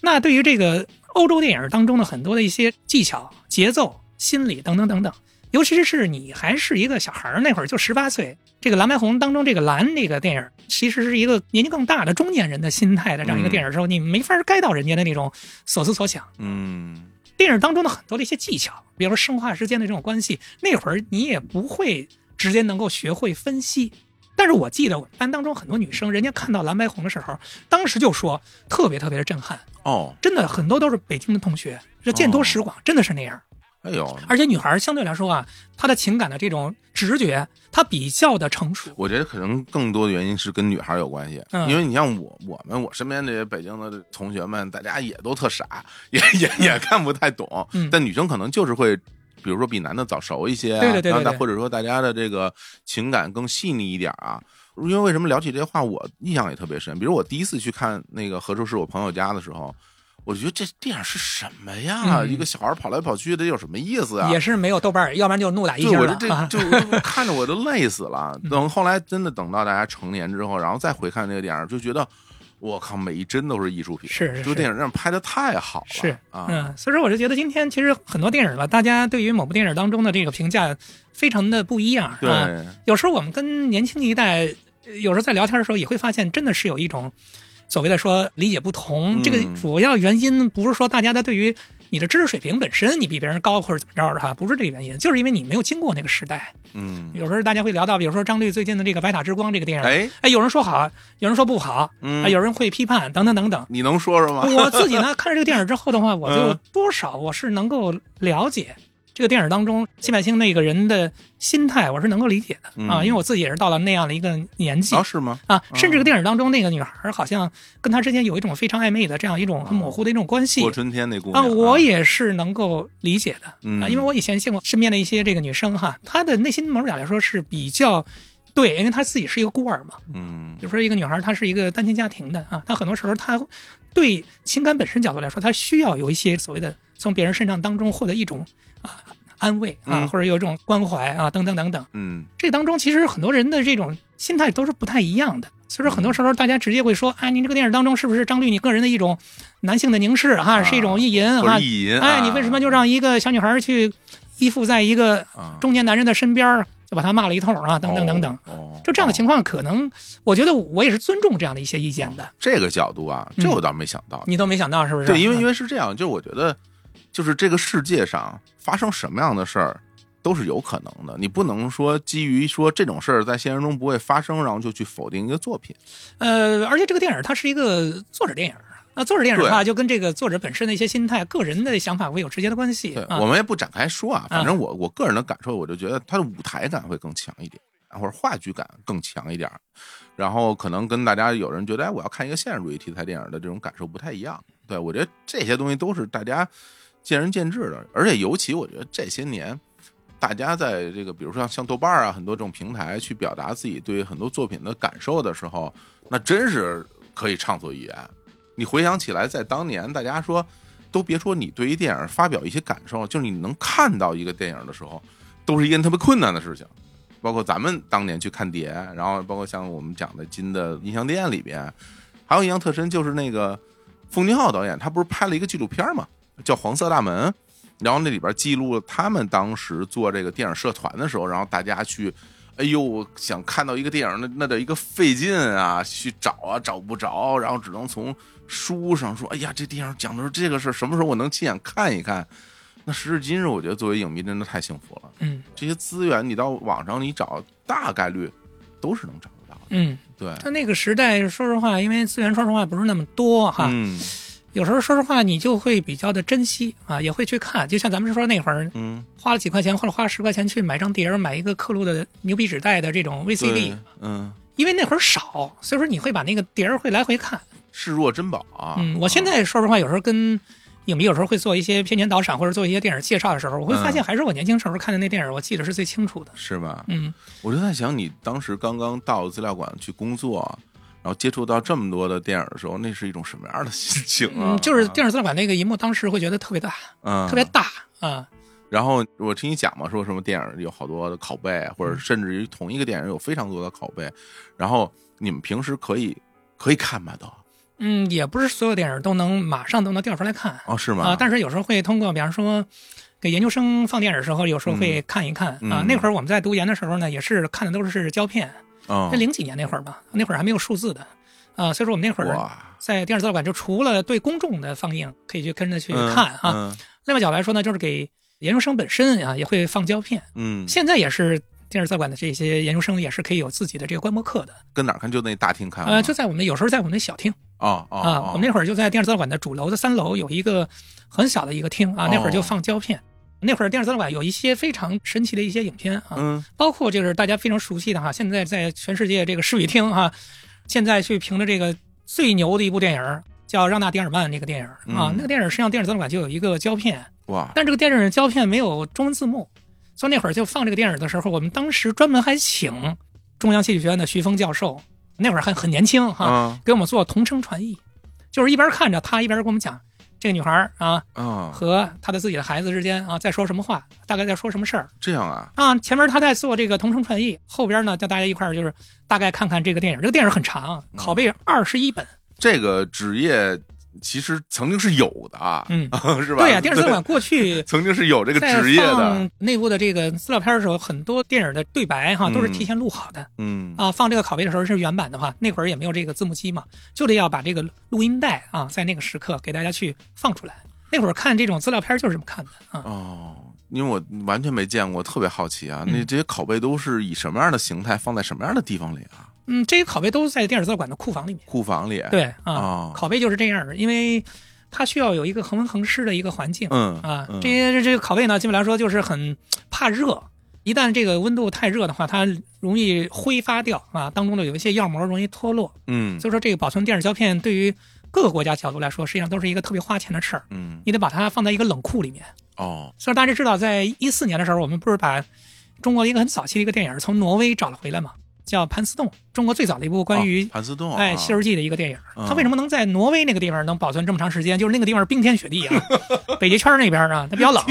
那对于这个欧洲电影当中的很多的一些技巧、节奏、心理等等等等。尤其是你还是一个小孩儿，那会儿就十八岁。这个蓝白红当中，这个蓝这个电影，其实是一个年纪更大的中年人的心态的这样一个电影的时候，你没法该到人家的那种所思所想。
嗯，
电影当中的很多的一些技巧，比如说生化之间的这种关系，那会儿你也不会直接能够学会分析。但是我记得我们班当中很多女生，人家看到蓝白红的时候，当时就说特别特别的震撼。
哦，
真的很多都是北京的同学，这见多识广，真的是那样。
哎呦，
而且女孩相对来说啊，她的情感的这种直觉，她比较的成熟。
我觉得可能更多的原因是跟女孩有关系，因为你像我，我们我身边这些北京的同学们，大家也都特傻，*laughs* 也也也看不太懂。但女生可能就是会，比如说比男的早熟一些，
对对对对，
或者说大家的这个情感更细腻一点啊。因为为什么聊起这些话，我印象也特别深。比如我第一次去看那个何处是我朋友家的时候。我觉得这电影是什么呀？一个小孩跑来跑去的，有什么意思啊？
也是没有豆瓣，要不然就怒打一星
了。这这就看着我都累死了。等后来真的等到大家成年之后，然后再回看这个电影，就觉得我靠，每一帧都是艺术品。
是，
这个电影样拍的太好了。
是啊，嗯，所以说我就觉得今天其实很多电影吧，大家对于某部电影当中的这个评价非常的不一样。
对，
有时候我们跟年轻一代有时候在聊天的时候，也会发现真的是有一种。所谓的说理解不同，这个主要原因不是说大家的对于你的知识水平本身你比别人高或者怎么着的哈，不是这个原因，就是因为你没有经过那个时代。
嗯，
有时候大家会聊到，比如说张律最近的这个《白塔之光》这个电影，
哎
哎，有人说好，有人说不好，
嗯，
有人会批判，等等等等。
你能说说吗？
我自己呢，*laughs* 看了这个电影之后的话，我就多少我是能够了解。这个电影当中，谢柏青那个人的心态，我是能够理解的啊，因为我自己也是到了那样的一个年纪
啊，是吗？
啊，甚至这个电影当中那个女孩好像跟他之间有一种非常暧昧的这样一种很模糊的一种关系。
过春天那姑娘
啊，我也是能够理解的
啊，
因为我以前见过身边的一些这个女生哈，她的内心某种角度来说是比较对，因为她自己是一个孤儿嘛，
嗯，
比如说一个女孩，她是一个单亲家庭的啊，她很多时候她对情感本身角度来说，她需要有一些所谓的从别人身上当中获得一种啊。安慰啊，或者有这种关怀啊，等等等等。
嗯，
这当中其实很多人的这种心态都是不太一样的。所以说，很多时候大家直接会说：“哎，您这个电影当中是不是张律你个人的一种男性的凝视哈，是一种意淫哈？
意淫。
哎，你为什么就让一个小女孩去依附在一个
啊，
中年男人的身边儿，就把他骂了一通啊，等等等等。
哦，
就这样的情况，可能我觉得我也是尊重这样的一些意见的。
这个角度啊，这我倒没想到。
你都没想到是不是？
对，因为因
为
为是这样，就我觉得，就是这个世界上发生什么样的事儿都是有可能的，你不能说基于说这种事儿在现实中不会发生，然后就去否定一个作品。
呃，而且这个电影它是一个作者电影。那作者电影的话，就跟这个作者本身的一些心态、个人的想法会有直接的关系
对，
啊。
我们也不展开说啊，反正我我个人的感受，我就觉得它的舞台感会更强一点，或者话剧感更强一点儿。然后可能跟大家有人觉得，哎，我要看一个现实主义题材电影的这种感受不太一样。对我觉得这些东西都是大家见仁见智的，而且尤其我觉得这些年。大家在这个，比如说像像豆瓣啊，很多这种平台去表达自己对很多作品的感受的时候，那真是可以畅所欲言。你回想起来，在当年，大家说都别说你对于电影发表一些感受，就是你能看到一个电影的时候，都是一件特别困难的事情。包括咱们当年去看碟，然后包括像我们讲的金的音像店里边，还有印象特深就是那个奉俊昊导演，他不是拍了一个纪录片嘛，叫《黄色大门》，然后那里边记录了他们当时做这个电影社团的时候，然后大家去。哎呦，想看到一个电影，那那得一个费劲啊，去找啊，找不着，然后只能从书上说，哎呀，这电影讲的是这个事儿，什么时候我能亲眼看一看？那时至今日，我觉得作为影迷真的太幸福了。
嗯
这些资源你到网上你找，大概率都是能找得到的。
嗯，
对，
他那个时代，说实话，因为资源说实话不是那么多哈，
嗯
有时候说实话你就会比较的珍惜啊，也会去看。就像咱们说那会儿
嗯，
花了几块钱或者花了十块钱去买张碟儿，买一个刻录的牛皮纸袋的这种 VCD，
嗯，
因为那会儿少，所以说你会把那个碟儿会来回看。
视若珍宝啊。
嗯，我现在说实话，有时候跟影迷有时候会做一些片前导赏或者做一些电影介绍的时候，我会发现还是我年轻时候看的那电影，我记得是最清楚的。
是吧？
嗯
我就在想，你当时刚刚到资料馆去工作，然后接触到这么多的电影的时候，那是一种什么样的心情啊？
嗯，就是电影资料馆那个银幕，当时会觉得特别大，
嗯，
特别大啊。
然后我听你讲嘛，说什么电影有好多的拷贝，或
嗯
者甚至于同一个电影有非常多的拷贝，然后你们平时可以可以看吧都？
嗯，也不是所有电影都能马上都能调出来看
哦，是吗？
啊，但是有时候会通过，比方说。给研究生放电影的时候，有时候会看一看、
嗯
啊。那会儿我们在读研的时候呢，也是看的都是胶片。
哦
那零几年那会儿吧，那会儿还没有数字的，啊，所以说我们那会儿，在电视资料馆就除了对公众的放映可以去跟着去
嗯
看啊，
嗯
另外角度来说呢，就是给研究生本身啊也会放胶片。
嗯，
现在也是电视资料馆的这些研究生也是可以有自己的这个观摩课的。
跟哪儿看？就那大厅看吗？
呃，就在我们有时候在我们的小厅啊，
哦
我们那会儿就在电视资料馆的主楼的三楼有一个很小的一个厅啊，那会儿就放胶片。那会儿电视资料馆有一些非常神奇的一些影片啊，
嗯。
包括就是大家非常熟悉的哈，现在在全世界这个视语厅哈，现在去评的这个最牛的一部电影叫《让·纳迪尔曼》那个电影啊，
嗯。
那个电影实际上电视资料馆就有一个胶片，
哇。
但这个电影胶片没有中文字幕，所以那会儿就放这个电影的时候，我们当时专门还请中央戏剧学院的徐峰教授，那会儿还很年轻哈，
啊
给我们做同声传译，就是一边看着他一边给我们讲这个女孩啊
啊，
和她的自己的孩子之间啊在说什么话，大概在说什么事儿。
这样啊，
啊，前面她在做这个同声传译，后边呢叫大家一块儿就是大概看看这个电影。这个电影很长，拷贝二十一本。
这个职业其实曾经是有的啊，
嗯，*laughs*
是吧？
对呀、电视资料馆过去 *laughs*
曾经是有这个职业的，
放内部的这个资料片的时候，很多电影的对白哈都是提前录好的。
嗯
啊，放这个拷贝的时候是原版的话，那会儿也没有这个字幕机嘛，就得要把这个录音带啊，在那个时刻给大家去放出来。那会儿看这种资料片就是这么看的啊。
哦。因为我完全没见过，特别好奇啊！
嗯
那这些拷贝都是以什么样的形态放在什么样的地方里啊？
嗯，这些拷贝都在电影资料馆的库房里面。
库房里？，
对啊，
哦
拷贝就是这样的，因为它需要有一个恒温恒湿的一个环境。
嗯
啊，
嗯
这些这个拷贝呢，基本来说就是很怕热，一旦这个温度太热的话，它容易挥发掉啊，当中的有一些药膜容易脱落。
嗯
所以说，这个保存电影胶片对于各个国家角度来说，实际上都是一个特别花钱的事儿。
嗯
你得把它放在一个冷库里面。
哦
所以大家知道，在一四年的时候，我们不是把中国的一个很早期的一个电影从挪威找了回来嘛，叫《盘丝洞》，中国最早的一部关于
哦盘丝洞
哎《
啊
西游记》的一个电影。
嗯
它为什么能在挪威那个地方能保存这么长时间？就是那个地方冰天雪地啊，*laughs* 北极圈那边啊，它比较冷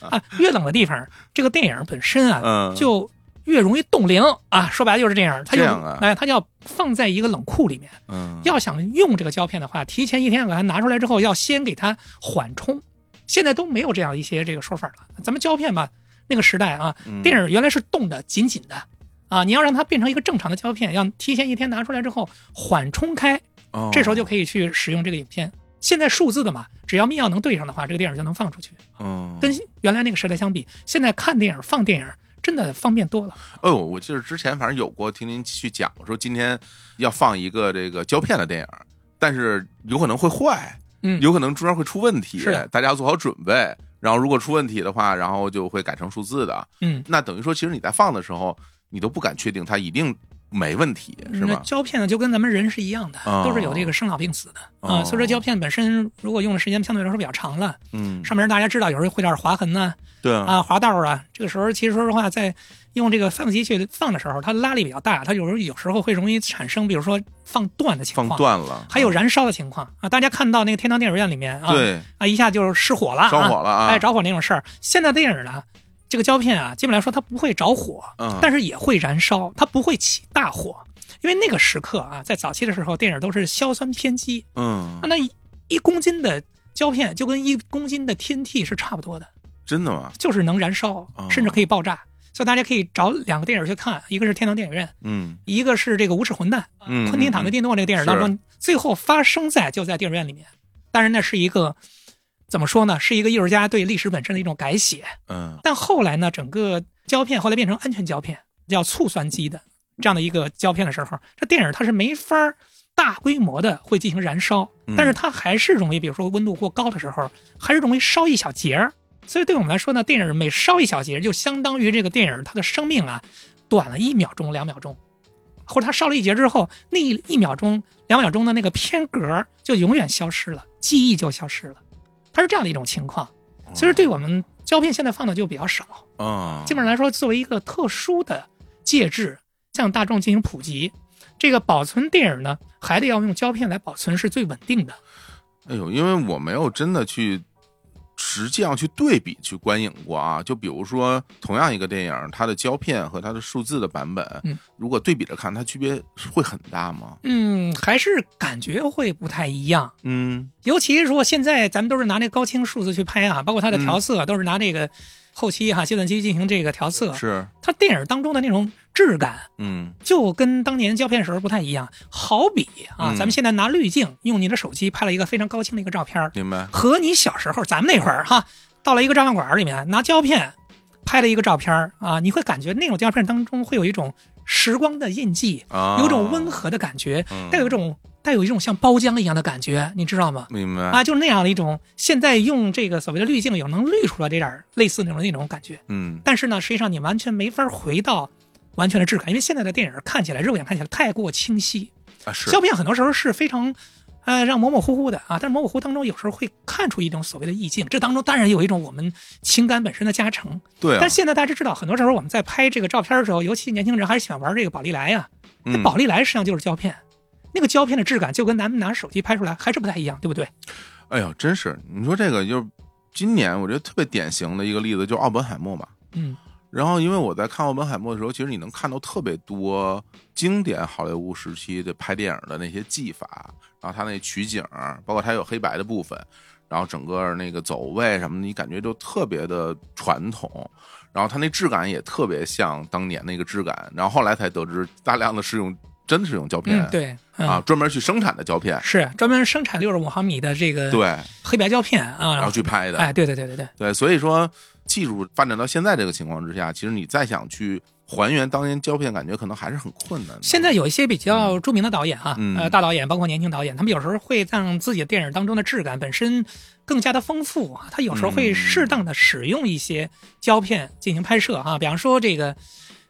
啊，越冷的地方，这个电影本身啊
嗯
就越容易冻龄啊。说白了就是这样，它就哎，它就要放在一个冷库里面。
嗯
要想用这个胶片的话，提前一天把它拿出来之后，要先给它缓冲。现在都没有这样一些这个说法了。咱们胶片吧，那个时代啊，
嗯
电影原来是冻得紧紧的啊，你要让它变成一个正常的胶片，要提前一天拿出来之后缓冲开，
哦
这时候就可以去使用这个影片。现在数字的嘛，只要密钥能对上的话，这个电影就能放出去。
嗯，
跟原来那个时代相比，现在看电影、放电影真的方便多了。
哦，我记得之前反正有过听您去讲说今天要放一个这个胶片的电影，但是有可能会坏，
嗯
有可能中间会出问题，
是的
大家要做好准备。然后如果出问题的话，然后就会改成数字的。
嗯，
那等于说，其实你在放的时候，你都不敢确定它一定没问题，是
那
吧？
胶片呢，就跟咱们人是一样的，
哦
都是有这个生老病死的啊。
哦
所以说胶片本身如果用的时间相对来说比较长了，
嗯，
上面大家知道有时候会点划痕呐、
对
啊、划道啊，这个时候其实说实话，在用这个放机去放的时候，它拉力比较大，它有时候有时候会容易产生，比如说放断的情况放，
断了，
还有燃烧的情况啊。大家看到那个天堂电影院里面啊，
对
啊一下就是失火了，
着火了啊
哎，着火那种事儿。现在电影呢，这个胶片啊，基本来说它不会着火，
嗯
但是也会燃烧，它不会起大火，因为那个时刻啊，在早期的时候，电影都是硝酸偏激，
嗯，
那一一公斤的胶片就跟一公斤的 TNT 是差不多的。
真的吗？
就是能燃烧
哦，
甚至可以爆炸。所以大家可以找两个电影去看，一个是《天堂电影院》，
嗯
一个是这个《无耻混蛋》。
嗯，
昆汀·塔伦蒂诺这个电影当中，最后发生在就在电影院里面。当然，那是一个怎么说呢？是一个艺术家对历史本身的一种改写。
嗯
但后来呢，整个胶片后来变成安全胶片，叫醋酸基的这样的一个胶片的时候，这电影它是没法儿大规模的会进行燃烧
嗯，
但是它还是容易，比如说温度过高的时候，还是容易烧一小节儿。所以对我们来说呢，电影每烧一小节，就相当于这个电影它的生命啊短了一秒钟、两秒钟，或者它烧了一节之后，那一一秒钟、两秒钟的那个片格就永远消失了，记忆就消失了，它是这样的一种情况。其实，对我们胶片现在放的就比较少。
啊，
基本上来说，作为一个特殊的介质向大众进行普及，这个保存电影呢，还得要用胶片来保存是最稳定的。
哎呦，因为我没有真的去实际上去对比去观影过啊。就比如说，同样一个电影，它的胶片和它的数字的版本，
嗯，
如果对比着看，它区别会很大吗？
嗯，还是感觉会不太一样。
嗯
尤其是说现在咱们都是拿那高清数字去拍啊，包括它的调色、都是拿那个后期哈计算机进行这个调色，
是，
它电影当中的那种质感
嗯
就跟当年胶片时候不太一样。好比啊，
嗯
咱们现在拿滤镜用你的手机拍了一个非常高清的一个照片，
明白。
和你小时候咱们那会儿哈，到了一个照相馆里面拿胶片拍了一个照片啊，你会感觉那种胶片当中会有一种时光的印记，
啊，
有种温和的感觉，
嗯
带有一种带有一种像包浆一样的感觉，你知道吗？
明白
啊，就是那样的一种，现在用这个所谓的滤镜有能滤出来这点儿类似那种那种感觉，
嗯
但是呢，实际上你完全没法回到完全的质感，因为现在的电影看起来肉眼看起来太过清晰，
啊是
胶片很多时候是非常，呃，让模模糊糊的啊，但是模模糊糊当中有时候会看出一种所谓的意境，这当中当然有一种我们情感本身的加成。
对啊
但，现在大家知道，很多时候我们在拍这个照片的时候，尤其年轻人还是喜欢玩这个宝丽来呀、那
嗯
宝丽来实际上就是胶片，那个胶片的质感就跟咱们拿手机拍出来还是不太一样，对不对？
哎呦，真是你说这个就是今年我觉得特别典型的一个例子，就是奥本海默嘛。
嗯
然后，因为我在看奥本海默的时候，其实你能看到特别多经典好莱坞时期的拍电影的那些技法，然后它那取景，包括它有黑白的部分，然后整个那个走位什么的，你感觉就特别的传统。然后它那质感也特别像当年那个质感。然后后来才得知，大量的是用真的是用胶片、
嗯，对，嗯、
啊，专门去生产的胶片，
是专门生产六十五毫米的这个
对，
黑白胶片啊，
然后去拍的。
哎，对对对对对，
对，所以说技术发展到现在这个情况之下，其实你再想去还原当年胶片，感觉可能还是很困难的。
现在有一些比较著名的导演啊、
嗯。
呃，大导演包括年轻导演，他们有时候会让自己的电影当中的质感本身更加的丰富啊。他有时候会适当的使用一些胶片进行拍摄啊、比方说这个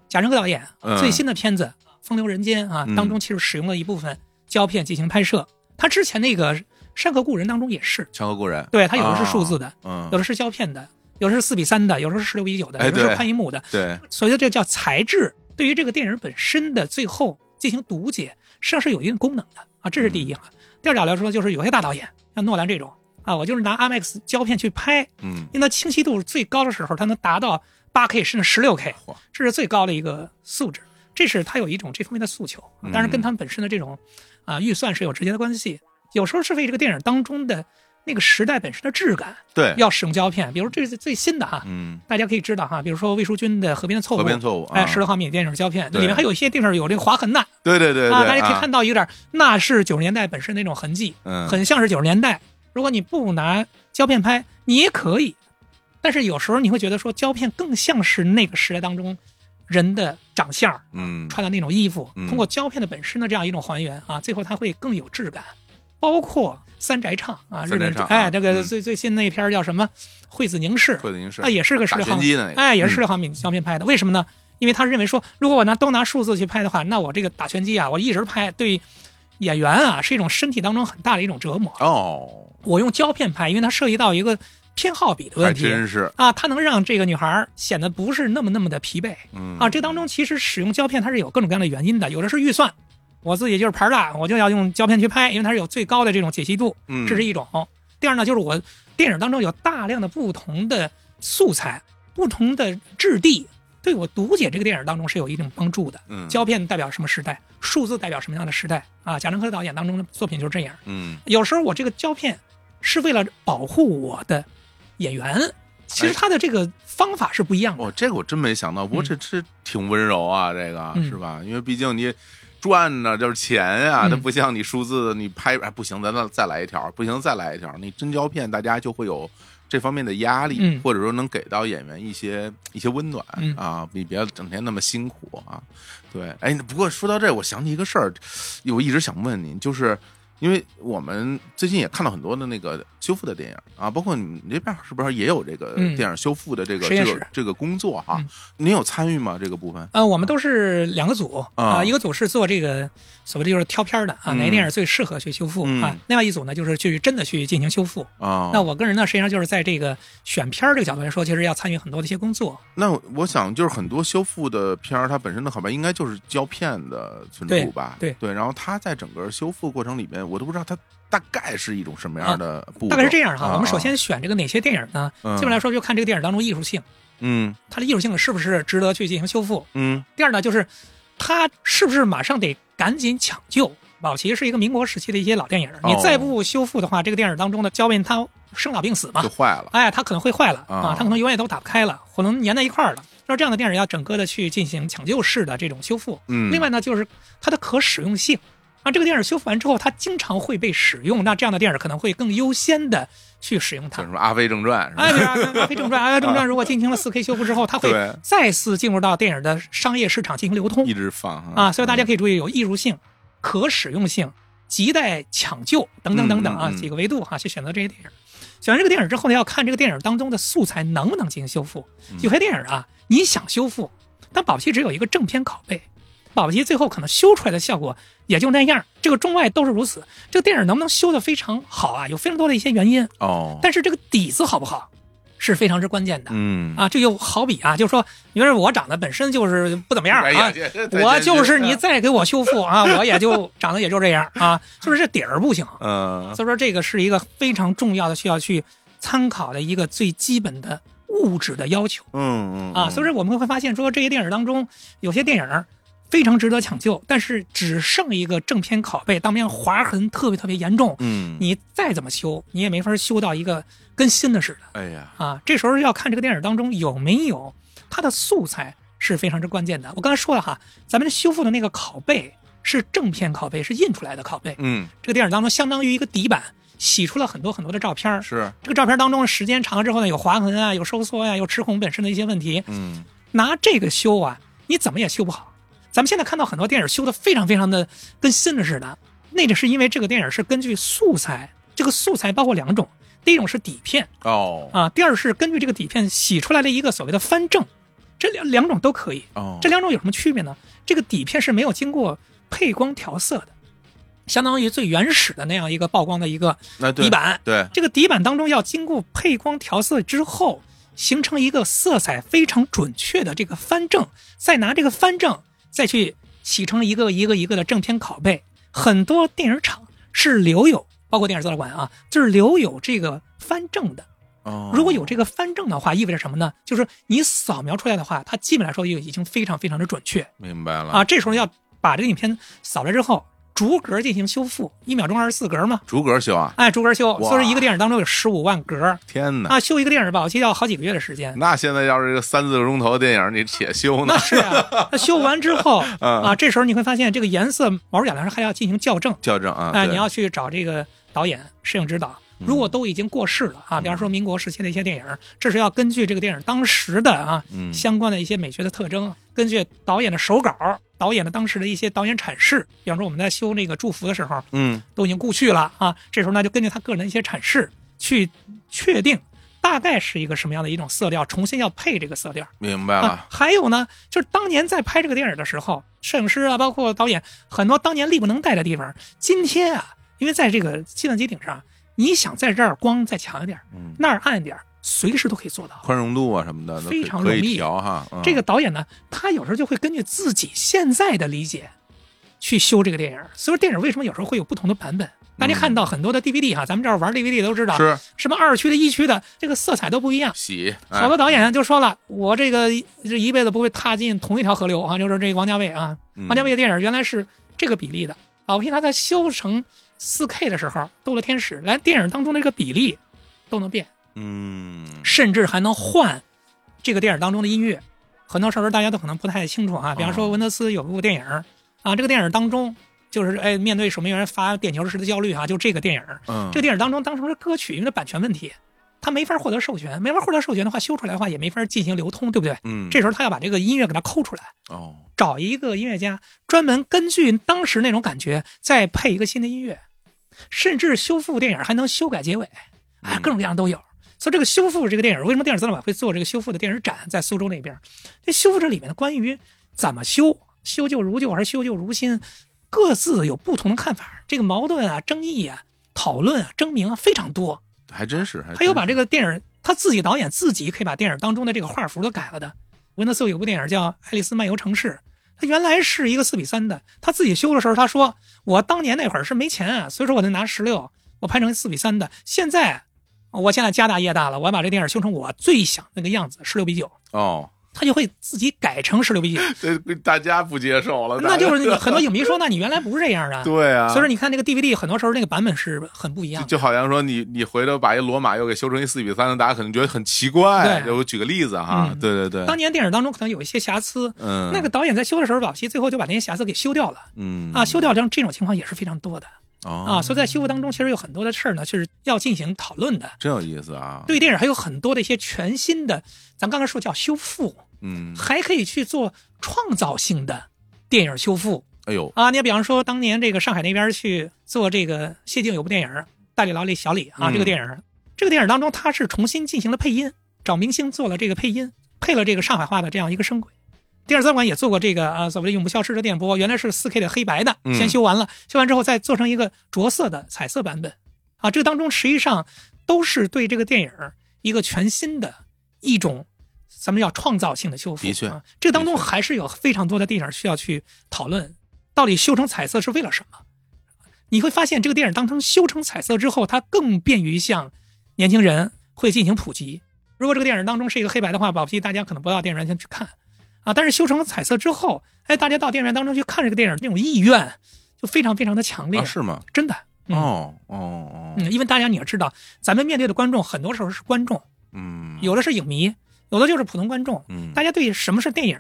贾樟柯导演
嗯。
最新的片子《风流人间》啊
嗯，
当中其实使用了一部分胶片进行拍摄。他之前那个《山河故人》当中也是，
山河故人，
对他有的是数字的，
嗯
有，的是胶片的，有的是四比三的，有的是十六比九的，
哎
有的是
对
宽银幕的。
对，
所以这叫材质，对于这个电影本身的最后进行读解，实际上是有一定功能的啊，这是第一哈。第二点来说，就是有些大导演，像诺兰这种啊，我就是拿 IMAX 胶片去拍，
嗯，
因为它清晰度最高的时候，它能达到八 K 甚至十六 K，这是最高的一个素质，这是他有一种这方面的诉求，当然跟他们本身的这种啊预算是有直接的关系。有时候是为这个电影当中的那个时代本身的质感，
对，
要使用胶片。比如这是最新的哈，
嗯，
大家可以知道哈，比如说魏淑君的《河边的错误》，
河边错误，
哎，十六毫米电影胶片，里面还有一些地方有这个划痕呢。
对对对
啊，大家可以
啊
看到有点，那是九十年代本身那种痕迹，
嗯
很像是九十年代。如果你不拿胶片拍，你也可以，但是有时候你会觉得说胶片更像是那个时代当中人的长相，
嗯
穿的那种衣服，
嗯
通过胶片的本身的这样一种还原啊，最后它会更有质感。包括三宅唱啊，日本哎，这个
嗯
最最新那一片叫什么《惠子凝视》，
惠子凝视
那，也是个十
打
六毫米哎，也是
嗯
十六毫米胶片拍的。为什么呢？因为他认为说，如果我拿都拿数字去拍的话，那我这个打拳击啊，我一直拍，对演员啊是一种身体当中很大的一种折磨。
哦，
我用胶片拍，因为它涉及到一个偏好比的问题
真是，
啊，它能让这个女孩儿显得不是那么那么的疲惫
嗯
啊。这当中其实使用胶片它是有各种各样的原因的，有的是预算。我自己就是牌大，我就要用胶片去拍，因为它是有最高的这种解析度，
嗯
这是一种。第二呢，就是我电影当中有大量的不同的素材、不同的质地，对我读解这个电影当中是有一定帮助的。
嗯
胶片代表什么时代，数字代表什么样的时代啊？贾樟柯导演当中的作品就是这样。
嗯
有时候我这个胶片是为了保护我的演员，其实他的这个方法是不一样的。
哦，这个我真没想到，不过这这挺温柔啊，这个
嗯
是吧？因为毕竟你赚呢就是钱呀，
嗯
它不像你数字，你拍哎不行，咱再再来一条，不行再来一条，你真胶片大家就会有。这方面的压力，
嗯
或者说能给到演员一些一些温暖、
嗯
啊，你别整天那么辛苦啊。对，哎，不过说到这，我想起一个事儿，我一直想问您，就是因为我们最近也看到很多的那个修复的电影啊，包括你们这边是不是也有这个
嗯
电影修复的这个、这个这个工作哈？
嗯
您有参与吗？这个部分？
呃，我们都是两个组
啊
啊、一个组是做这个所谓的就是挑片儿的啊，
嗯
哪个电影最适合去修复、
嗯
啊？另外一组呢，就是去真的去进行修复。
啊，
那我个人呢，实际上就是在这个选片儿这个角度来说，其实要参与很多的一些工作。
那我想就是很多修复的片儿，它本身的好吧，应该就是胶片的存储吧？
对
对，然后它在整个修复过程里面，我都不知道它大概是一种什么样的。
大概是这样哈，
啊
我们首先选这个哪些电影呢？
嗯
基本来说就看这个电影当中艺术性，
嗯
它的艺术性是不是值得去进行修复。
嗯
第二呢，就是它是不是马上得赶紧抢救。宝齐是一个民国时期的一些老电影，你
哦
再不修复的话，这个电影当中的胶片它生老病死嘛
就，坏了。
哎，它可能会坏了
啊
啊，它可能永远都打不开了，可能粘在一块儿了。那这样的电影要整个的去进行抢救式的这种修复。
嗯
另外呢，就是它的可使用性。啊，这个电影修复完之后，它经常会被使用，那这样的电影可能会更优先的去使用它
叫什。么《阿飞正传》是吧？
阿飞正传》，《阿飞正传》如果进行了 4K 修复之后，它会再次进入到电影的商业市场进行流通
一直放
啊，所以大家可以注意有艺术性、可使用性、亟待抢救等等等等啊几个维度哈、去选择这些电影。选完这个电影之后呢，要看这个电影当中的素材能不能进行修复。
嗯
有些电影啊，你想修复，但保不齐只有一个正片拷贝，保不齐最后可能修出来的效果也就那样。这个中外都是如此。这个电影能不能修得非常好啊？有非常多的一些原因，
哦，
但是这个底子好不好是非常之关键的。
嗯
啊，这就好比啊，就是说，因为我长得本身就是不怎么样啊，我就是你再给我修复啊，我也就 *laughs* 长得也就这样啊，就是这底儿不行。
嗯
所以说，这个是一个非常重要的需要去参考的一个最基本的物质的要求
嗯嗯
啊。所以说，我们会发现说，这些电影当中有些电影非常值得抢救，但是只剩一个正片拷贝，当面划痕特别特别严重，
嗯，
你再怎么修，你也没法修到一个跟新的似的。
哎呀，
啊，这时候要看这个电影当中有没有它的素材是非常之关键的。我刚才说了哈，咱们修复的那个拷贝是正片拷贝，是印出来的拷贝。
嗯
这个电影当中相当于一个底板，洗出了很多很多的照片。
是
这个照片当中时间长了之后呢，有划痕啊，有收缩呀、有齿孔本身的一些问题。
嗯
拿这个修啊，你怎么也修不好。咱们现在看到很多电影修的非常非常的跟新的似的，那个是因为这个电影是根据素材，这个素材包括两种，第一种是底片。
哦
啊，第二是根据这个底片洗出来的一个所谓的翻正，这两两种都可以。
哦，
这两种有什么区别呢？这个底片是没有经过配光调色的，相当于最原始的那样一个曝光的一个底板。
对
这个底板当中要经过配光调色之后，形成一个色彩非常准确的这个翻正，再拿这个翻正再去洗成一个一个一个的正片拷贝。很多电影厂是留有，包括电影资料馆啊，就是留有这个翻正的。
哦，
如果有这个翻正的话，意味着什么呢？就是你扫描出来的话，它基本来说就已经非常非常的准确
明白了
啊。这时候要把这个影片扫了之后，逐格进行修复，一秒钟二十四格嘛，
逐格修啊，
哎，逐格修，
哇
所以说一个电影当中有十五万格
天哪！
啊，修一个电影吧，我记得要好几个月的时间。
那现在要是一个三四个钟头的电影，你且修呢
那？是啊，*laughs* 那修完之后
嗯
啊，这时候你会发现这个颜色毛甲上还要进行校正，
校正啊，
哎，
对
你要去找这个导演摄影指导。如果都已经过世了啊，比方说民国时期的一些电影，这是要根据这个电影当时的啊
嗯。
相关的一些美学的特征，根据导演的手稿、导演的当时的一些导演阐释，比方说我们在修那个祝福的时候，
嗯。
都已经故去了啊，这时候呢就根据他个人的一些阐释去确定大概是一个什么样的一种色调，重新要配这个色调。
明白
啊
了，，
还有呢，就是当年在拍这个电影的时候，摄影师啊，包括导演，很多当年力不能逮的地方，今天啊，因为在这个计算机顶上，你想在这儿光再强一点，
嗯
那儿暗一点，随时都可以做到。
宽容度啊什么的，
非常容易
调哈。嗯
这个导演呢，他有时候就会根据自己现在的理解去修这个电影。所以说，电影为什么有时候会有不同的版本？大家看到很多的 DVD 哈，咱们这儿玩 DVD 都知道，
是
什么二区的、一区的，这个色彩都不一样。好多导演就说了，我这个这一辈子不会踏进同一条河流啊，就是这个王家卫啊，
嗯
王家卫的电影原来是这个比例的老皮他在修成 4K 的时候，斗罗天使连电影当中的这个比例都能变，
嗯。
甚至还能换这个电影当中的音乐。很多时候大家都可能不太清楚啊，比方说
哦。
文德斯有部电影啊，这个电影当中就是哎面对守门员发点球时的焦虑啊，就这个电影，
嗯，
这个电影当中当时是歌曲，因为版权问题，他没法获得授权，没法获得授权的话，修出来的话也没法进行流通，对不对？
嗯。
这时候他要把这个音乐给它抠出来，
哦。
找一个音乐家专门根据当时那种感觉再配一个新的音乐，甚至修复电影还能修改结尾，啊，
嗯
各种各样都有。所以这个修复这个电影，为什么电影资料馆会做这个修复的电影展，在苏州那边？这修复这里面的关于怎么修，修旧如旧还是修旧如新，各自有不同的看法，这个矛盾啊、争议啊、讨论啊、争鸣啊非常多。
还真是，还
他有把这
个
个电影，他自己导演自己可以把电影当中的这个画幅都改了的。文德斯有部电影叫《爱丽丝漫游城市》，他原来是一个四比三的，他自己修的时候他说：“我当年那会儿是没钱啊，所以说我就拿十六，我拍成四比三的。现在，我现在家大业大了，我要把这电影修成我最想那个样子，十六比九。
哦，
他就会自己改成十六比九，*laughs*
这大家不接受了，
那就是你很多影迷说，那你原来不是这样的。
对啊，
所以说你看那个 DVD，很多时候那个版本是很不一样的。
就就好像说你你回头把一罗马又给修成一四比三的，大家可能觉得很奇怪。
对
我举个例子哈，
嗯
对对对，
当年电影当中可能有一些瑕疵，
嗯
那个导演在修的时候，保不齐最后就把那些瑕疵给修掉了。
嗯
啊，修掉这样这种情况也是非常多的
哦
啊，所以在修复当中，其实有很多的事儿呢，是要进行讨论的。
真有意思啊，
对电影还有很多的一些全新的，咱刚才说叫修复，
嗯，
还可以去做创造性的电影修复。
哎呦，
啊。你比方说，当年这个上海那边去做这个谢晋有部电影《大理老李小李》啊，
嗯。
这个电影，这个电影当中他是重新进行了配音，找明星做了这个配音，配了这个上海话的这样一个声轨。电影资料馆也做过这个啊，所谓的永不消失的电波，原来是四 K 的黑白的，
嗯。
先修完了，修完之后再做成一个着色的彩色版本，啊，这个当中实际上都是对这个电影一个全新的一种，咱们要创造性的修复。
的确
啊，这个当中还是有非常多的电影需要去讨论，到底修成彩色是为了什么？你会发现，这个电影当成修成彩色之后，它更便于向年轻人会进行普及。如果这个电影当中是一个黑白的话，保不齐大家可能不到电影院去看啊。但是修成了彩色之后，哎，大家到电影院当中去看这个电影，那种意愿就非常非常的强烈，
啊是吗？
真的。嗯
哦哦哦，
嗯，因为大家你要知道，咱们面对的观众很多时候是观众，
嗯，
有的是影迷，有的就是普通观众。
嗯
大家对什么是电影，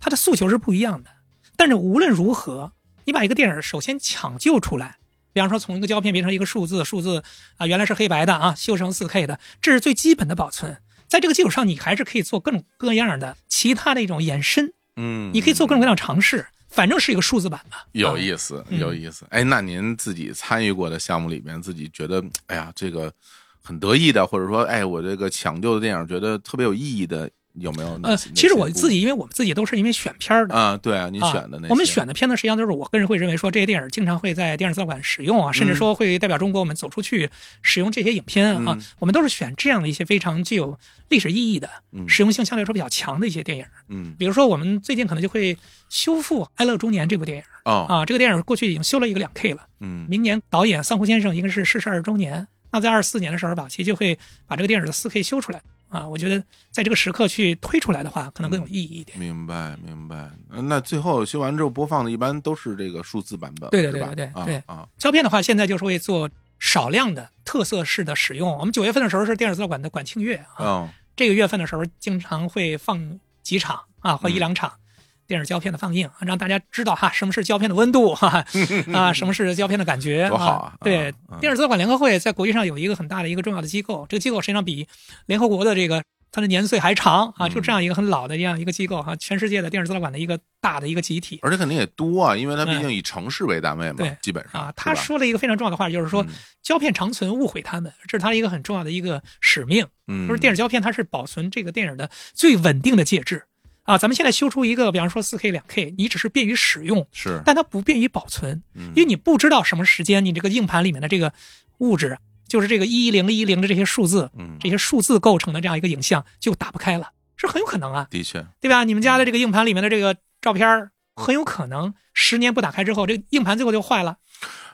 他的诉求是不一样的。但是无论如何，你把一个电影首先抢救出来，比方说从一个胶片变成一个数字，数字啊原来是黑白的啊，修成 4K 的，这是最基本的保存。在这个基础上，你还是可以做各种各样的其他的一种延伸，
嗯，
你可以做各种各样的尝试，反正是一个数字版吧。
有
啊
意思，
嗯
有意思。哎，那您自己参与过的项目里边，自己觉得，哎呀，这个很得意的，或者说，哎，我这个抢救的电影觉得特别有意义的，有没有哪
呃，其实我自己，因为我们自己都是因为选片儿的，
啊，对啊，您
啊
选的那些，
我们选的片子实际上都是我个人会认为说这些电影经常会在电影资料馆使用啊，甚至说会代表中国我们走出去使用这些影片啊。
嗯
我们都是选这样的一些非常具有历史意义的、
嗯
实用性相对来说比较强的一些电影。
嗯
比如说，我们最近可能就会修复《哀乐中年》这部电影
哦
啊。这个电影过去已经修了一个两 K 了，
嗯
明年导演桑弧先生应该是逝世二十周年。那在二四年的时候吧，其实就会把这个电影的四 K 修出来。啊，我觉得在这个时刻去推出来的话，可能更有意义一点。
明白，明白。那最后修完之后播放的，一般都是这个数字版本，
对对对对对对
啊。
胶片的话，现在就是会做少量的特色式的使用。我们九月份的时候是电影资料馆的馆庆月啊，这个月份的时候经常会放几场啊，或一两场。电影胶片的放映，让大家知道哈什么是胶片的温度哈 *laughs* 啊，什么是胶片的感觉，
多好啊！
对，电影资料馆联合会在国际上有一个很大的一个重要的机构，这个机构实际上比联合国的这个它的年岁还长啊，就这样一个很老的这样一个机构哈，全世界的电影资料馆的一个大的一个集体，
而且肯定也多啊，因为它毕竟以城市为单位嘛，
对，
基本上。
啊，他说了一个非常重要的话，就是说胶片长存勿毁他们，这是他一个很重要的一个使命，
嗯，
就是电影胶片它是保存这个电影的最稳定的介质。啊，咱们现在修出一个，比方说四 K、两 K，你只是便于使用，
是，
但它不便于保存，因为你不知道什么时间你这个硬盘里面的这个物质，就是这个一零一零的这些数字，
嗯，
这些数字构成的这样一个影像就打不开了，是很有可能啊，
的确，
对吧？你们家的这个硬盘里面的这个照片，很有可能十年不打开之后，这硬盘最后就坏了。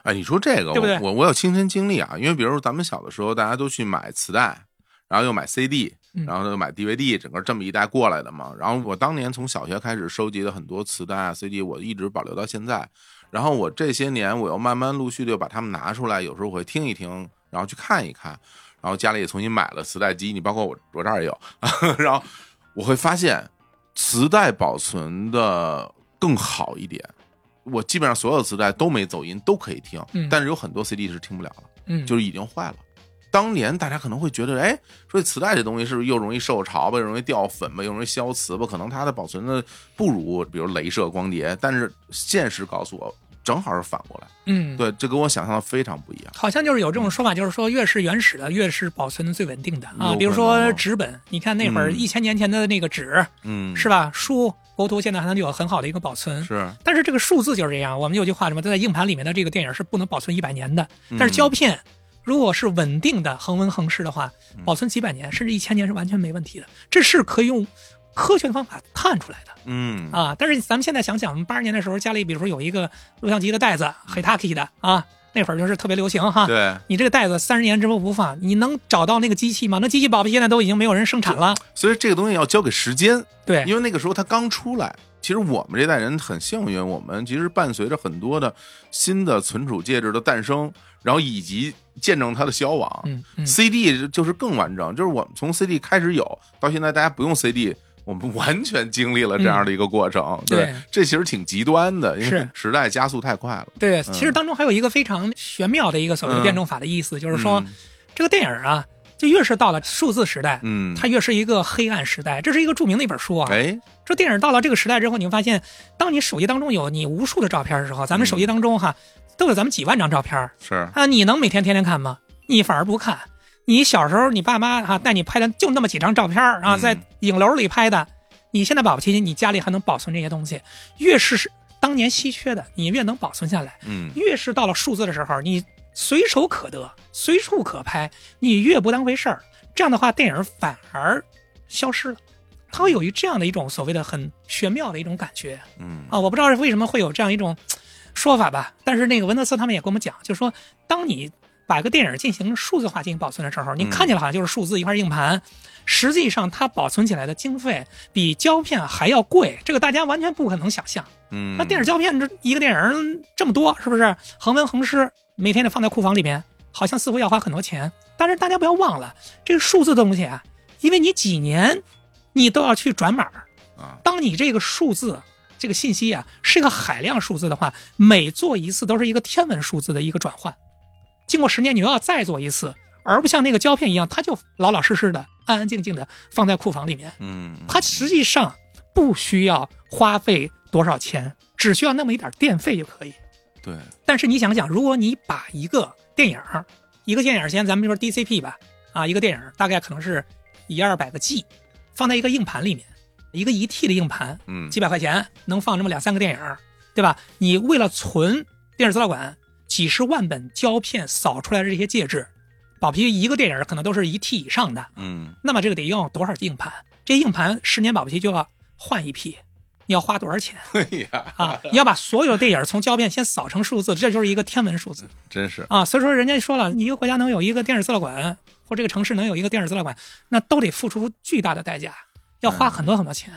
哎，你说这个，
对不对？
我我有亲身经历啊，因为比如说咱们小的时候，大家都去买磁带，然后又买 CD。然后就买 DVD，整个这么一代过来的嘛。然后我当年从小学开始收集的很多磁带啊、CD，我一直保留到现在。然后我这些年我又慢慢陆续的又把它们拿出来，有时候我会听一听，然后去看一看。然后家里也重新买了磁带机，你包括我我这儿也有。*laughs* 然后我会发现磁带保存的更好一点。我基本上所有磁带都没走音，都可以听。但是有很多 CD 是听不了了，
嗯，
就是已经坏了。当年大家可能会觉得，哎，说磁带这东西是不是又容易受潮吧，又容易掉粉吧，又容易消磁吧？可能它的保存的不如，比如镭射光碟。但是现实告诉我，正好是反过来。
嗯，
对，这跟我想象的非常不一样。
好像就是有这种说法，就是说越是原始的，越是保存的最稳定的啊。比如说纸本，你看那会儿一千年前的那个纸，
嗯，
是吧？书、国图现在还能有很好的一个保存。
是，
但是这个数字就是这样。我们有句话什么，在硬盘里面的这个电影是不能保存一百年的，但是胶片。如果是稳定的恒温恒湿的话，保存几百年甚至一千年是完全没问题的。这是可以用科学的方法探出来的。
嗯
啊，但是咱们现在想想，我们八十年的时候家里，比如说有一个录像机的袋子，Hitachi 的啊，那会儿就是特别流行哈。
对，
你这个袋子三十年之后不放，你能找到那个机器吗？那机器宝贝现在都已经没有人生产了。
所以这个东西要交给时间。
对，
因为那个时候它刚出来。其实我们这代人很幸运，我们其实伴随着很多的新的存储介质的诞生，然后以及见证它的消亡。
嗯
，CD 就是更完整，就是我们从 CD 开始有到现在，大家不用 CD，我们完全经历了这样的一个过程。对，这其实挺极端的，因为时代加速太快了。
对，其实当中还有一个非常玄妙的一个所谓的辩证法的意思，就是说这个电影啊。就越是到了数字时代，
嗯，
它越是一个黑暗时代。这是一个著名的一本书啊。
哎，
这电影到了这个时代之后，你会发现，当你手机当中有你无数的照片的时候，咱们手机当中哈都有咱们几万张照片。
是
啊，你能每天天天看吗？你反而不看。你小时候你爸妈哈带你拍的就那么几张照片啊，在影楼里拍的。你现在保不齐你家里还能保存这些东西。越是当年稀缺的，你越能保存下来。
嗯，
越是到了数字的时候，你随手可得，随处可拍，你越不当回事儿。这样的话，电影反而消失了，它会有一这样的一种所谓的很玄妙的一种感觉，
嗯
啊，我不知道为什么会有这样一种说法吧。但是那个文德斯他们也跟我们讲，就是说，当你把一个电影进行数字化进行保存的时候，你看起来好像就是数字一块硬盘，实际上它保存起来的经费比胶片还要贵，这个大家完全不可能想象。
嗯，
那电影胶片这一个电影这么多，是不是恒温恒湿，每天得放在库房里面，好像似乎要花很多钱。但是大家不要忘了，这个数字的东西啊，因为你几年，你都要去转码
啊。
当你这个数字、这个信息啊是一个海量数字的话，每做一次都是一个天文数字的一个转换。经过十年，你又要再做一次，而不像那个胶片一样，它就老老实实的、安安静静的放在库房里面。
嗯，
它实际上不需要花费多少钱，只需要那么一点电费就可以。
对。
但是你想想，如果你把一个电影一个电影先，咱们就说 DCP 吧，啊，一个电影大概可能是一二百个 G，放在一个硬盘里面，一个一 T 的硬盘，
嗯，
几百块钱能放这么两三个电影，对吧？你为了存电视资料馆几十万本胶片扫出来的这些介质，保皮一个电影可能都是一 T 以上的，
嗯，
那么这个得用多少硬盘？这硬盘十年保不齐就要换一批。你要花多少钱？*laughs*
对呀
啊！你要把所有的电影从胶片先扫成数字，这就是一个天文数字，
真是
啊！所以说人家说了，你一个国家能有一个电视资料馆，或这个城市能有一个电视资料馆，那都得付出巨大的代价，要花很多很多钱。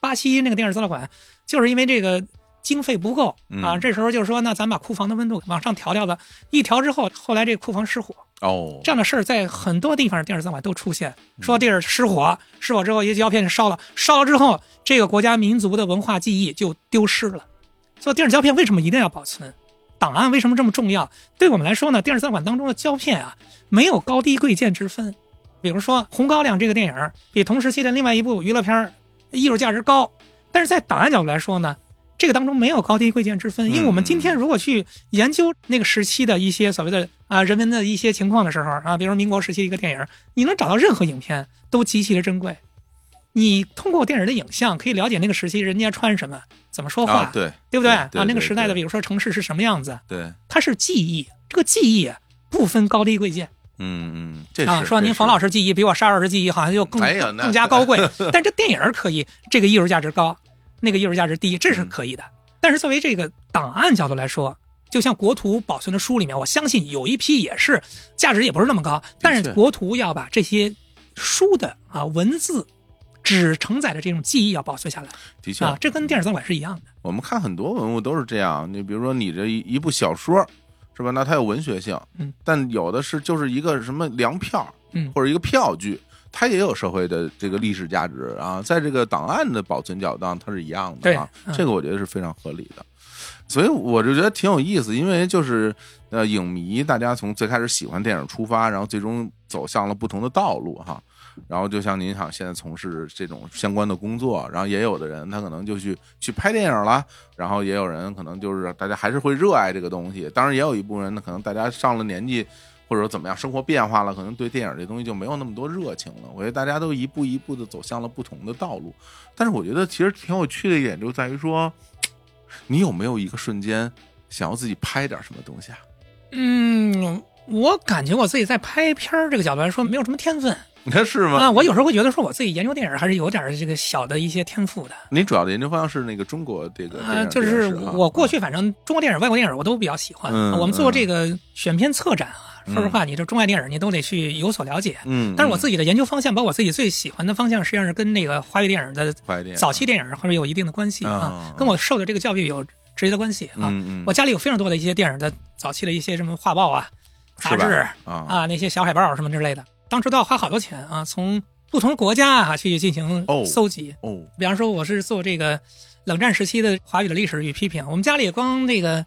巴西那个电视资料馆就是因为这个经费不够啊，这时候就是说，那咱把库房的温度往上调调吧。一调之后，后来这库房失火
哦，
这样的事儿在很多地方电视资料馆都出现，说地儿失火，失火之后一些胶片烧了，烧了之后，这个国家民族的文化记忆就丢失了。所以电视胶片为什么一定要保存？档案为什么这么重要？对我们来说呢，电视资料馆当中的胶片啊，没有高低贵贱之分。比如说《红高粱》这个电影，比同时期的另外一部娱乐片艺术价值高，但是在档案角度来说呢，这个当中没有高低贵贱之分。因为我们今天如果去研究那个时期的一些所谓的啊人文的一些情况的时候啊，比如民国时期一个电影，你能找到任何影片都极其的珍贵。你通过电影的影像可以了解那个时期人家穿什么。怎么说话？
对
对不对
啊？
那个时代的，比如说城市是什么样子？
对，
它是记忆，这个记忆不分高低贵贱。
嗯嗯，这
啊，说您冯老师记忆比我沙老师记忆好像就更更加高贵，*laughs* 但这电影可以，这个艺术价值高，那个艺术价值低，这是可以的。但是作为这个档案角度来说，就像国图保存的书里面，我相信有一批也是价值也不是那么高，但是国图要把这些书的啊文字。只承载的这种记忆要保存下来，
的确
啊，这跟电影资料馆是一样的。
我们看很多文物都是这样，你比如说你这一一部小说，是吧？那它有文学性，
嗯，
但有的是就是一个什么粮票，
嗯，
或者一个票据，它也有社会的这个历史价值啊。在这个档案的保存角度上，它是一样的啊。这个我觉得是非常合理的，所以我就觉得挺有意思，因为就是呃，影迷大家从最开始喜欢电影出发，然后最终走向了不同的道路哈。然后就像您想现在从事这种相关的工作，然后也有的人他可能就去去拍电影了，然后也有人可能就是大家还是会热爱这个东西。当然也有一部分人呢，可能大家上了年纪或者说怎么样，生活变化了，可能对电影这东西就没有那么多热情了。我觉得大家都一步一步的走向了不同的道路。但是我觉得其实挺有趣的一点就在于说，你有没有一个瞬间想要自己拍点什么东西啊？
嗯，我感觉我自己在拍片儿这个角度来说没有什么天分。
你 *laughs* 看是吗？
啊，我有时候会觉得说我自己研究电影还是有点这个小的一些天赋的。
你主要的研究方向是那个中国这个
啊，就是我过去反正中国电影、外国电影我都比较喜欢。我们做这个选片策展啊，说实话，你这中外电影你都得去有所了解。
嗯。
但是我自己的研究方向，包括我自己最喜欢的方向，实际上是跟那个华语电影的早期电影或者有一定的关系啊，跟我受的这个教育有直接的关系啊。
嗯嗯。
我家里有非常多的一些电影的早期的一些什么画报啊、杂志
啊
啊那些小海报什么之类的。当时都要花好多钱啊，从不同国家啊去进行搜集。
哦，
比方说我是做这个冷战时期的华语的历史与批评，我们家里光那个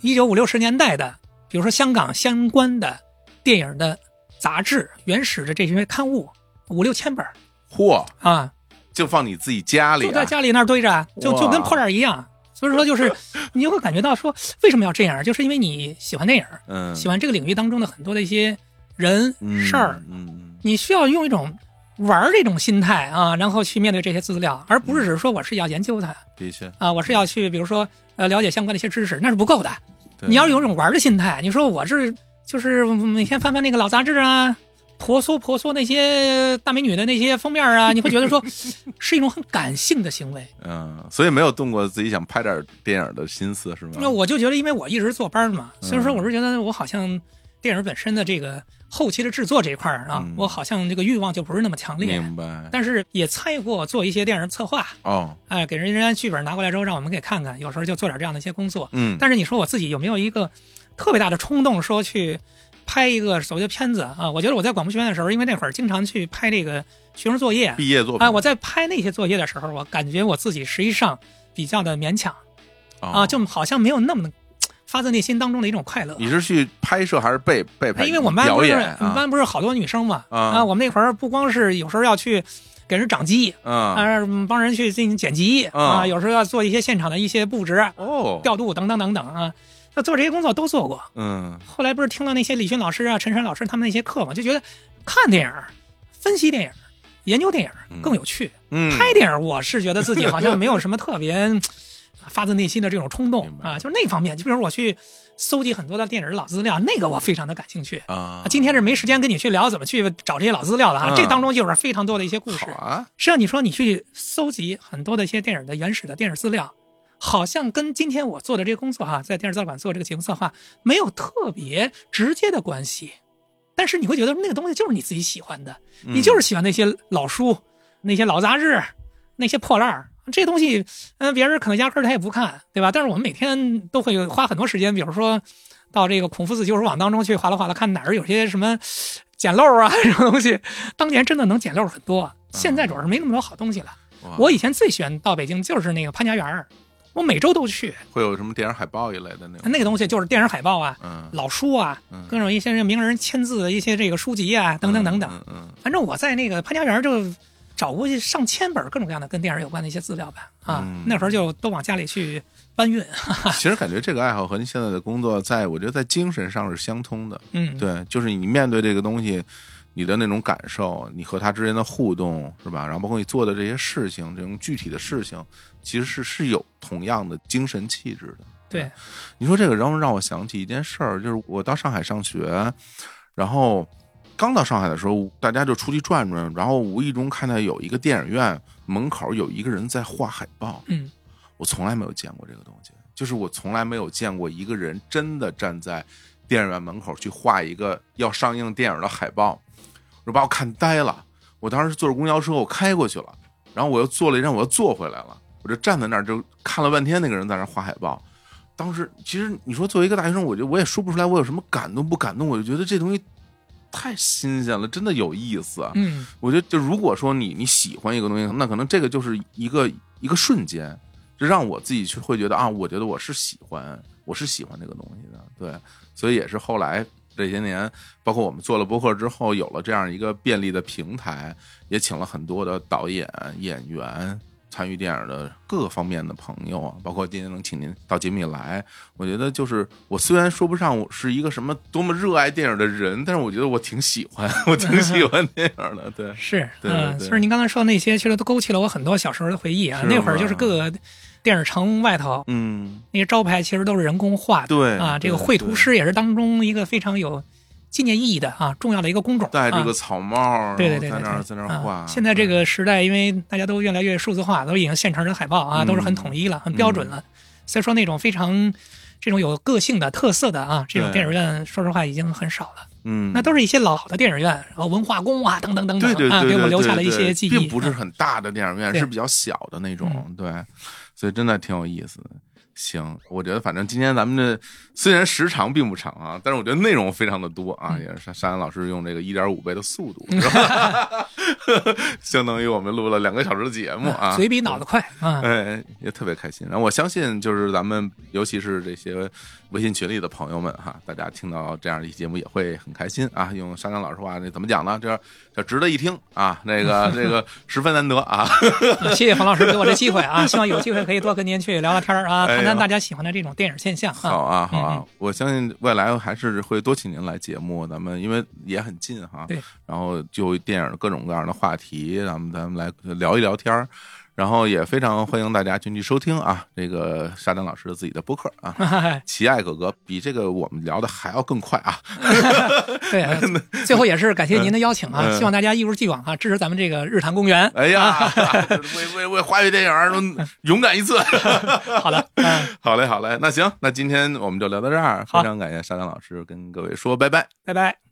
一九五六十年代的，比如说香港相关的电影的杂志、原始的这些刊物五六千本。
嚯
啊！
就放你自己家里，
就在家里那儿堆着，就就跟破烂一样。所以说，就是 *laughs* 你就会感觉到说，为什么要这样？就是因为你喜欢电影，
嗯，
喜欢这个领域当中的很多的一些。人事儿，
嗯，
你需要用一种玩这种心态啊，然后去面对这些资料，而不是只是说我是要研究它。
的确
啊，我是要去，比如说呃，了解相关的一些知识，那是不够的。你要有一种玩的心态，你说我是就是每天翻翻那个老杂志啊，婆娑婆娑那些大美女的那些封面啊，你会觉得说 *laughs* 是一种很感性的行为。
嗯，所以没有动过自己想拍点电影的心思是吗？
那我就觉得，因为我一直坐班嘛，所以说我是觉得我好像电影本身的这个。后期的制作这一块儿啊，我好像这个欲望就不是那么强烈。
明白。
但是也参与过做一些电影策划
哦，
哎，给人家剧本拿过来之后，让我们给看看。有时候就做点这样的一些工作。
嗯。
但是你说我自己有没有一个特别大的冲动，说去拍一个所谓的片子啊？我觉得我在广播学院的时候，因为那会儿经常去拍这个学生作业、
毕业作品。
啊，我在拍那些作业的时候，我感觉我自己实际上比较的勉强啊，就好像没有那么。发自内心当中的一种快乐。
你是去拍摄还是被被拍？
因为我们班不是我们班不是好多女生嘛啊，我们那会儿不光是有时候要去给人掌机，啊，帮人去进行剪辑啊，有时候要做一些现场的一些布置
哦、
调度等等等等啊，那做这些工作都做过。
嗯，
后来不是听了那些李迅老师啊、陈山老师他们那些课嘛，就觉得看电影、分析电影、研究电影更有趣。
嗯，
拍电影我是觉得自己好像没有什么特别。发自内心的这种冲动啊，就是那方面。就比如我去搜集很多的电影老资料，那个我非常的感兴趣
啊。
今天是没时间跟你去聊怎么去找这些老资料了啊。这当中就是非常多的一些故事
啊。
实际上，你说你去搜集很多的一些电影的原始的电影资料，好像跟今天我做的这个工作哈，在电视资料馆做这个节目策划没有特别直接的关系。但是你会觉得那个东西就是你自己喜欢的，你就是喜欢那些老书、那些老杂志、那些破烂儿。这东西，嗯，别人可能压根儿他也不看，对吧？但是我们每天都会花很多时间，比如说到这个孔夫子旧书网当中去划拉划拉，看哪儿有些什么 *sniffs* 捡漏啊 *laughs* 这种东西。当年真的能捡漏很多，现在主要是没那么多好东西了。我以前最喜欢到北京就是那个潘家园儿，我每周都去。
会有什么电影海报一类的那
种？那个东西就是电影海报啊，老书啊，各种一些名人签字的一些这个书籍啊，等等等等。
嗯，
反正我在那个潘家园就。找过去上千本各种各样的跟电影有关的一些资料吧，啊，那时候就都往家里去搬运。
其实感觉这个爱好和您现在的工作，在我觉得在精神上是相通的。
嗯，
对，就是你面对这个东西，你的那种感受，你和他之间的互动，是吧？然后包括你做的这些事情，这种具体的事情，其实是是有同样的精神气质的。
对，
你说这个，然后让我想起一件事儿，就是我到上海上学，然后。刚到上海的时候，大家就出去转转，然后无意中看到有一个电影院门口有一个人在画海报。
嗯，
我从来没有见过这个东西，就是我从来没有见过一个人真的站在电影院门口去画一个要上映电影的海报，我把我看呆了。我当时坐着公交车，我开过去了，然后我又坐了一站，我又坐回来了，我就站在那儿就看了半天，那个人在那画海报。当时其实你说作为一个大学生，我觉得我也说不出来我有什么感动不感动，我就觉得这东西。太新鲜了，真的有意思。
嗯，
我觉得就如果说你你喜欢一个东西，那可能这个就是一个一个瞬间，就让我自己去会觉得啊，我觉得我是喜欢，我是喜欢这个东西的。对，所以也是后来这些年，包括我们做了播客之后，有了这样一个便利的平台，也请了很多的导演演员。参与电影的各个方面的朋友啊，包括今天能请您到节目里来，我觉得就是我虽然说不上我是一个什么多么热爱电影的人，但是我觉得我挺喜欢，*laughs* 我挺喜欢电影的。*laughs* 对，
是，
嗯，
就是您刚才说的那些，其实都勾起了我很多小时候的回忆啊。那会儿就是各个电影城外头，
嗯，
那些招牌其实都是人工画的，
对
啊，这个绘图师也是当中一个非常有。纪念意义的啊，重要的一个工种，
戴这个草帽，
对对对，
在那儿在那儿画。
现在这个时代，因为大家都越来越数字化，都已经现成的海报啊，都是很统一了，很标准了。所以说，那种非常这种有个性的特色的啊，这种电影院，说实话已经很少了。
嗯，
那都是一些老的电影院，然后文化宫啊，等等等等啊，给我们留下了一些记忆。
并不是很大的电影院，是比较小的那种。对，所以真的挺有意思的。行，我觉得反正今天咱们这虽然时长并不长啊，但是我觉得内容非常的多啊，也是沙山老师用这个一点五倍的速度，是吧？*laughs* 相当于我们录了两个小时的节目啊，
嘴比脑子快啊，
哎，也特别开心。然后我相信，就是咱们尤其是这些微信群里的朋友们哈，大家听到这样的节目也会很开心啊。用沙山老师话，那怎么讲呢？这这值得一听啊，那个 *laughs* 那个十分难得啊。
谢谢冯老师给我这机会啊，*laughs* 希望有机会可以多跟您去聊聊天啊。谈大家喜欢的这种电影现象，
好啊，好啊！我相信未来还是会多请您来节目，咱们因为也很近哈，
对，
然后就电影各种各样的话题，咱们咱们来聊一聊天儿。然后也非常欢迎大家进去收听啊，这个沙丹老师的自己的播客啊，*laughs* 奇爱哥哥比这个我们聊的还要更快啊。*laughs*
对，最后也是感谢您的邀请啊，希望大家一如既往啊支持咱们这个日坛公园。
哎呀，*laughs* 为为为华语电影勇敢一次。
好的，
好嘞，好嘞，那行，那今天我们就聊到这儿，非常感谢沙丹老师跟各位说拜拜，
拜拜。